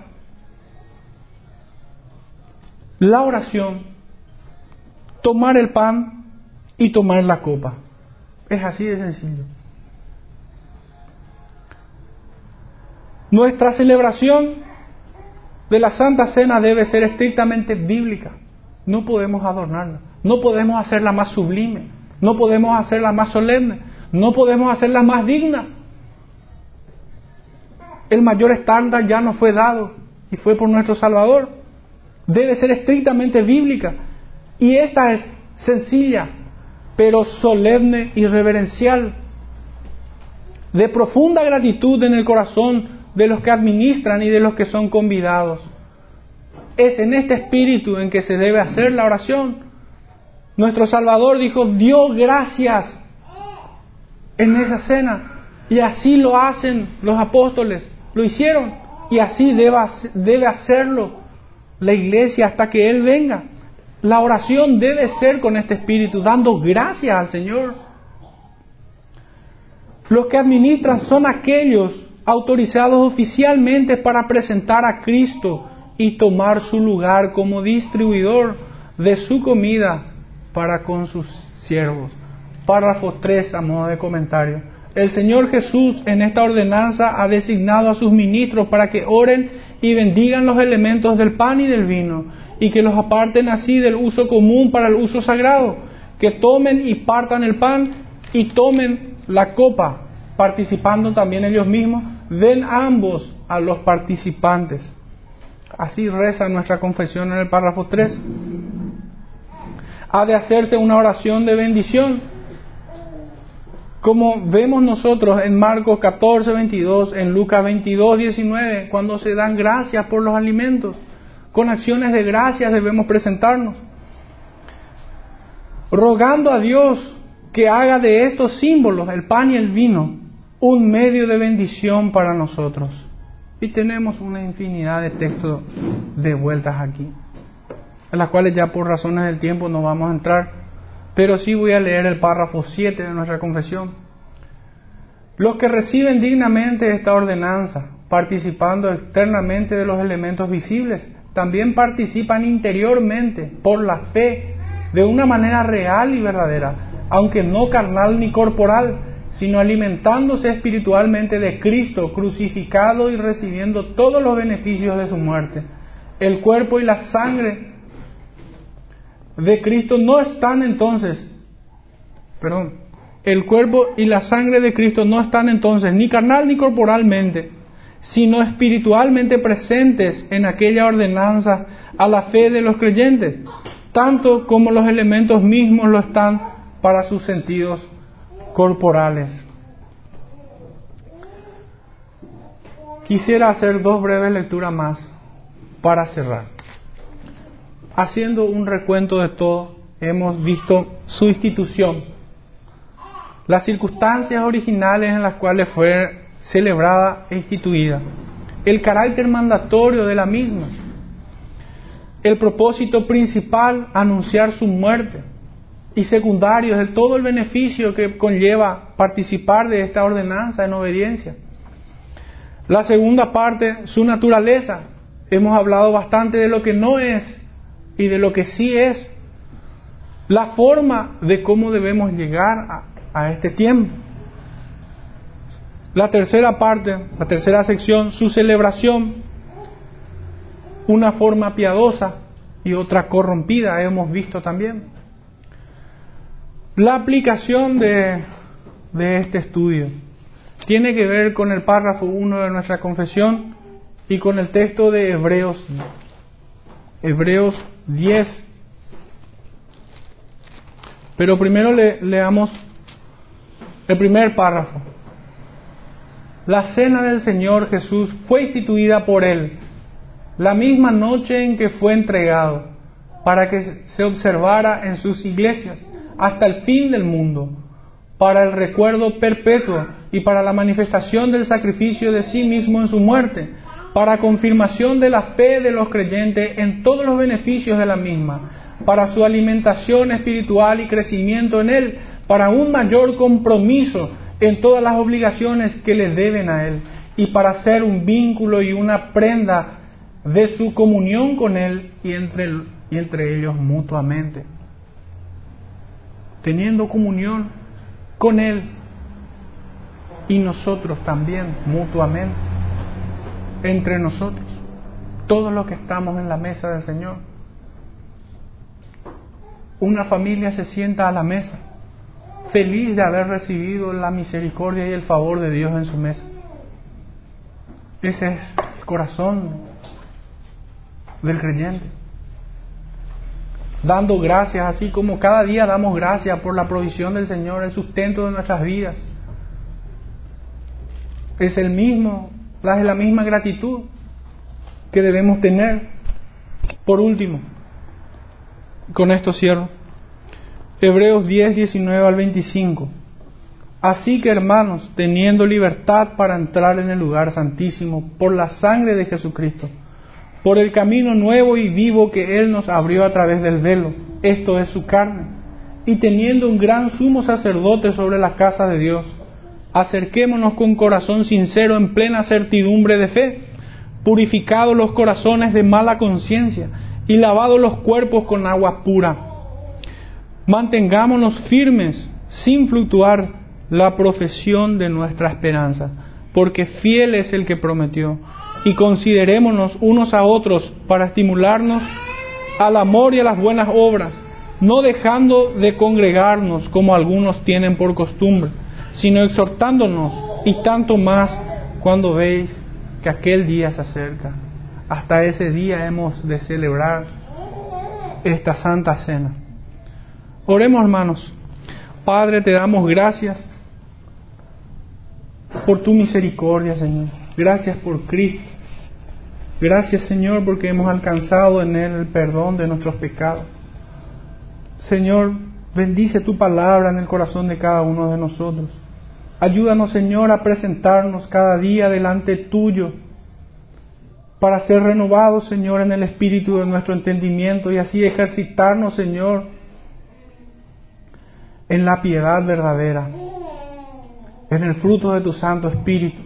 la oración, tomar el pan y tomar la copa. Es así de sencillo. Nuestra celebración de la Santa Cena debe ser estrictamente bíblica. No podemos adornarla, no podemos hacerla más sublime, no podemos hacerla más solemne, no podemos hacerla más digna. El mayor estándar ya nos fue dado y fue por nuestro Salvador. Debe ser estrictamente bíblica. Y esta es sencilla, pero solemne y reverencial, de profunda gratitud en el corazón de los que administran y de los que son convidados. Es en este espíritu en que se debe hacer la oración. Nuestro Salvador dijo, dio gracias en esa cena. Y así lo hacen los apóstoles, lo hicieron. Y así debe, hacerlo la iglesia hasta que Él venga. La oración debe ser con este espíritu, dando gracias al Señor. Los que administran son aquellos autorizados oficialmente para presentar a Cristo y tomar su lugar como distribuidor de su comida para con sus siervos. Párrafo 3 a modo de comentario. El Señor Jesús en esta ordenanza ha designado a sus ministros para que oren y bendigan los elementos del pan y del vino y que los aparten así del uso común para el uso sagrado, que tomen y partan el pan y tomen la copa, participando también ellos mismos den ambos a los participantes. Así reza nuestra confesión en el párrafo 3. Ha de hacerse una oración de bendición, como vemos nosotros en Marcos 14, 22, en Lucas 22, 19, cuando se dan gracias por los alimentos. Con acciones de gracias debemos presentarnos, rogando a Dios que haga de estos símbolos, el pan y el vino, un medio de bendición para nosotros. Y tenemos una infinidad de textos de vueltas aquí, en las cuales ya por razones del tiempo no vamos a entrar, pero sí voy a leer el párrafo 7 de nuestra confesión. Los que reciben dignamente esta ordenanza, participando externamente de los elementos visibles, también participan interiormente por la fe de una manera real y verdadera, aunque no carnal ni corporal, sino alimentándose espiritualmente de Cristo crucificado y recibiendo todos los beneficios de su muerte. El cuerpo y la sangre de Cristo no están entonces, perdón, el cuerpo y la sangre de Cristo no están entonces ni carnal ni corporalmente, sino espiritualmente presentes en aquella ordenanza a la fe de los creyentes, tanto como los elementos mismos lo están para sus sentidos corporales. Quisiera hacer dos breves lecturas más para cerrar. Haciendo un recuento de todo, hemos visto su institución, las circunstancias originales en las cuales fue celebrada e instituida, el carácter mandatorio de la misma, el propósito principal, anunciar su muerte, y secundario de todo el beneficio que conlleva participar de esta ordenanza en obediencia. La segunda parte, su naturaleza. Hemos hablado bastante de lo que no es y de lo que sí es. La forma de cómo debemos llegar a, a este tiempo. La tercera parte, la tercera sección, su celebración, una forma piadosa y otra corrompida, hemos visto también. La aplicación de, de este estudio tiene que ver con el párrafo 1 de nuestra confesión y con el texto de Hebreos, Hebreos 10. Pero primero le, leamos el primer párrafo. La cena del Señor Jesús fue instituida por Él la misma noche en que fue entregado, para que se observara en sus iglesias hasta el fin del mundo, para el recuerdo perpetuo y para la manifestación del sacrificio de sí mismo en su muerte, para confirmación de la fe de los creyentes en todos los beneficios de la misma, para su alimentación espiritual y crecimiento en Él, para un mayor compromiso en todas las obligaciones que le deben a Él, y para ser un vínculo y una prenda de su comunión con Él y entre, y entre ellos mutuamente. Teniendo comunión con Él y nosotros también mutuamente, entre nosotros, todos los que estamos en la mesa del Señor. Una familia se sienta a la mesa, feliz de haber recibido la misericordia y el favor de Dios en su mesa. Ese es el corazón del creyente dando gracias, así como cada día damos gracias por la provisión del Señor, el sustento de nuestras vidas. Es el mismo, es la misma gratitud que debemos tener. Por último, con esto cierro. Hebreos 10, 19 al 25. Así que hermanos, teniendo libertad para entrar en el lugar santísimo por la sangre de Jesucristo, por el camino nuevo y vivo que Él nos abrió a través del velo, esto es su carne, y teniendo un gran sumo sacerdote sobre la casa de Dios, acerquémonos con corazón sincero en plena certidumbre de fe, purificados los corazones de mala conciencia y lavados los cuerpos con agua pura. Mantengámonos firmes sin fluctuar la profesión de nuestra esperanza, porque fiel es el que prometió y considerémonos unos a otros para estimularnos al amor y a las buenas obras, no dejando de congregarnos como algunos tienen por costumbre, sino exhortándonos y tanto más cuando veis que aquel día se acerca. Hasta ese día hemos de celebrar esta santa cena. Oremos hermanos. Padre, te damos gracias por tu misericordia, Señor. Gracias por Cristo. Gracias Señor porque hemos alcanzado en Él el perdón de nuestros pecados. Señor, bendice tu palabra en el corazón de cada uno de nosotros. Ayúdanos Señor a presentarnos cada día delante tuyo para ser renovados Señor en el espíritu de nuestro entendimiento y así ejercitarnos Señor en la piedad verdadera, en el fruto de tu Santo Espíritu.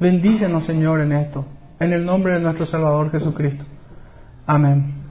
Bendícenos Señor en esto. En el nombre de nuestro Salvador Jesucristo. Amén.